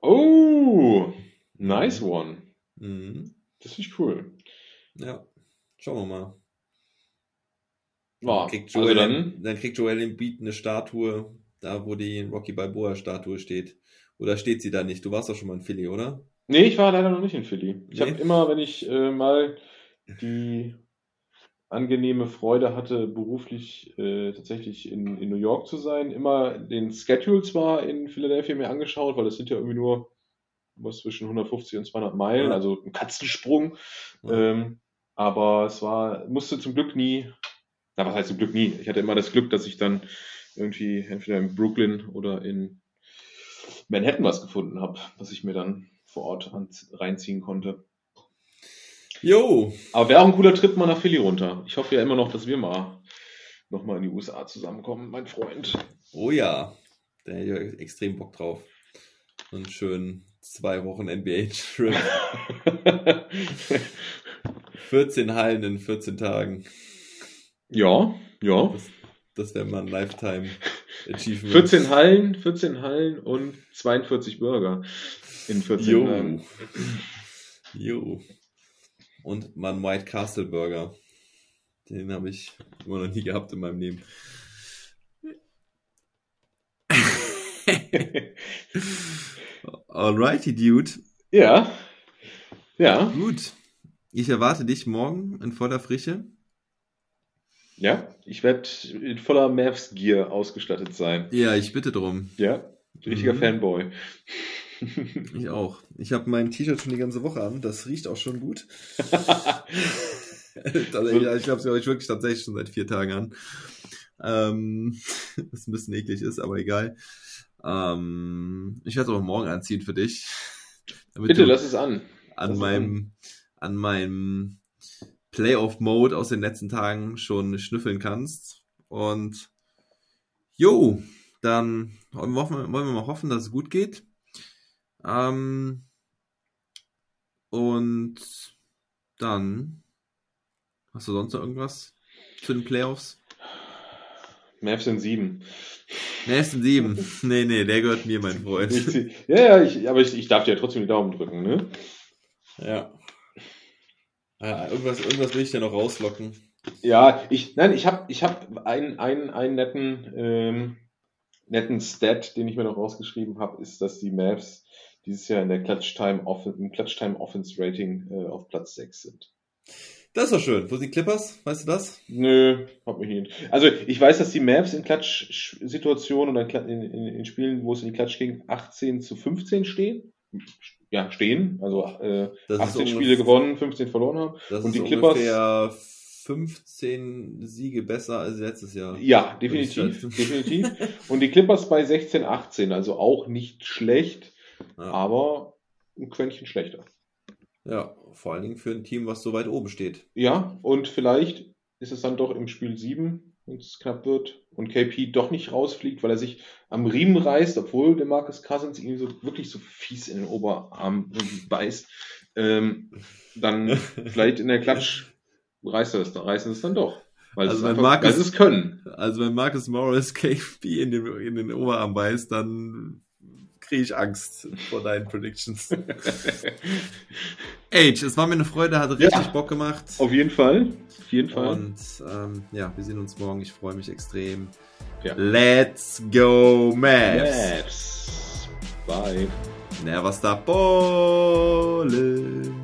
Oh, nice one. Mhm. Das ist cool. Ja, schauen wir mal. Dann, kriegt Joel, also dann, dann kriegt Joel Embiid eine Statue, da wo die Rocky Balboa Statue steht. Oder steht sie da nicht? Du warst doch schon mal in Philly, oder? Nee, ich war leider noch nicht in Philly. Ich nee. habe immer, wenn ich äh, mal die angenehme Freude hatte, beruflich äh, tatsächlich in, in New York zu sein, immer den Schedule zwar in Philadelphia mir angeschaut, weil das sind ja irgendwie nur was zwischen 150 und 200 Meilen, ja. also ein Katzensprung. Ja. Ähm, aber es war, musste zum Glück nie, na was heißt zum Glück nie? Ich hatte immer das Glück, dass ich dann irgendwie entweder in Brooklyn oder in Manhattan was gefunden habe, was ich mir dann vor Ort reinziehen konnte. Jo. Aber wäre auch ein cooler Trip mal nach Philly runter. Ich hoffe ja immer noch, dass wir mal nochmal in die USA zusammenkommen, mein Freund. Oh ja, da hätte ich extrem Bock drauf. Einen schönen zwei Wochen NBA-Trip. 14 Hallen in 14 Tagen. Ja, ja. Das, das wäre mal ein Lifetime Achievement. 14 Hallen, 14 Hallen und 42 Burger in 14 jo. Tagen. Jo. Und mein White Castle Burger. Den habe ich immer noch nie gehabt in meinem Leben. Alrighty, Dude. Ja. Ja. Gut. Ich erwarte dich morgen in voller Frische. Ja, ich werde in voller Mavs-Gear ausgestattet sein. Ja, ich bitte drum. Ja, richtiger mhm. Fanboy. Ich auch. Ich habe mein T-Shirt schon die ganze Woche an. Das riecht auch schon gut. ich habe es wirklich tatsächlich schon seit vier Tagen an. Ähm, was ein bisschen eklig ist, aber egal. Ähm, ich werde es aber morgen anziehen für dich. Bitte lass es an. An meinem, an. an meinem Playoff-Mode aus den letzten Tagen schon schnüffeln kannst. Und jo, dann wollen wir, wollen wir mal hoffen, dass es gut geht. Ähm, und dann hast du sonst noch irgendwas zu den Playoffs? Mavs sind sieben. Mavs sind sieben. nee, nee, der gehört mir, mein Freund. ja, ja, ich, aber ich, ich darf dir ja trotzdem die Daumen drücken, ne? Ja. ja irgendwas, irgendwas will ich dir noch rauslocken. Ja, ich, nein, ich habe ich hab einen, einen, einen netten, ähm, netten Stat, den ich mir noch rausgeschrieben habe, ist, dass die Mavs dieses Jahr in der Clutch Time Offense, im Clutch Time Offense Rating äh, auf Platz 6 sind. Das doch schön. Wo sind die Clippers? Weißt du das? Nö, hab mich nicht. Also ich weiß, dass die Mavs in Klatsch-Situationen oder in, in, in, Spielen, wo es in die Klatsch ging, 18 zu 15 stehen. Ja, stehen. Also äh, 18 Spiele gewonnen, 15 verloren haben. Das Und die Clippers. Ungefähr 15 Siege besser als letztes Jahr. Ja, definitiv. definitiv. Und die Clippers bei 16, 18, also auch nicht schlecht, ja. aber ein Quäntchen schlechter. Ja, vor allen Dingen für ein Team, was so weit oben steht. Ja, und vielleicht ist es dann doch im Spiel 7, wenn es knapp wird und KP doch nicht rausfliegt, weil er sich am Riemen reißt, obwohl der Marcus Cousins ihn so wirklich so fies in den Oberarm beißt. Ähm, dann vielleicht in der Klatsch reißt er es, reißen es dann doch. Weil also, wenn Marcus, es können. Also wenn Marcus Morris KP in den, in den Oberarm beißt, dann kriege ich Angst vor deinen Predictions. Age, es war mir eine Freude, hat richtig ja, Bock gemacht. Auf jeden Fall. Auf jeden Fall. Und ähm, ja, wir sehen uns morgen. Ich freue mich extrem. Ja. Let's go, Maps. Maps. Bye. Never stop ballin'.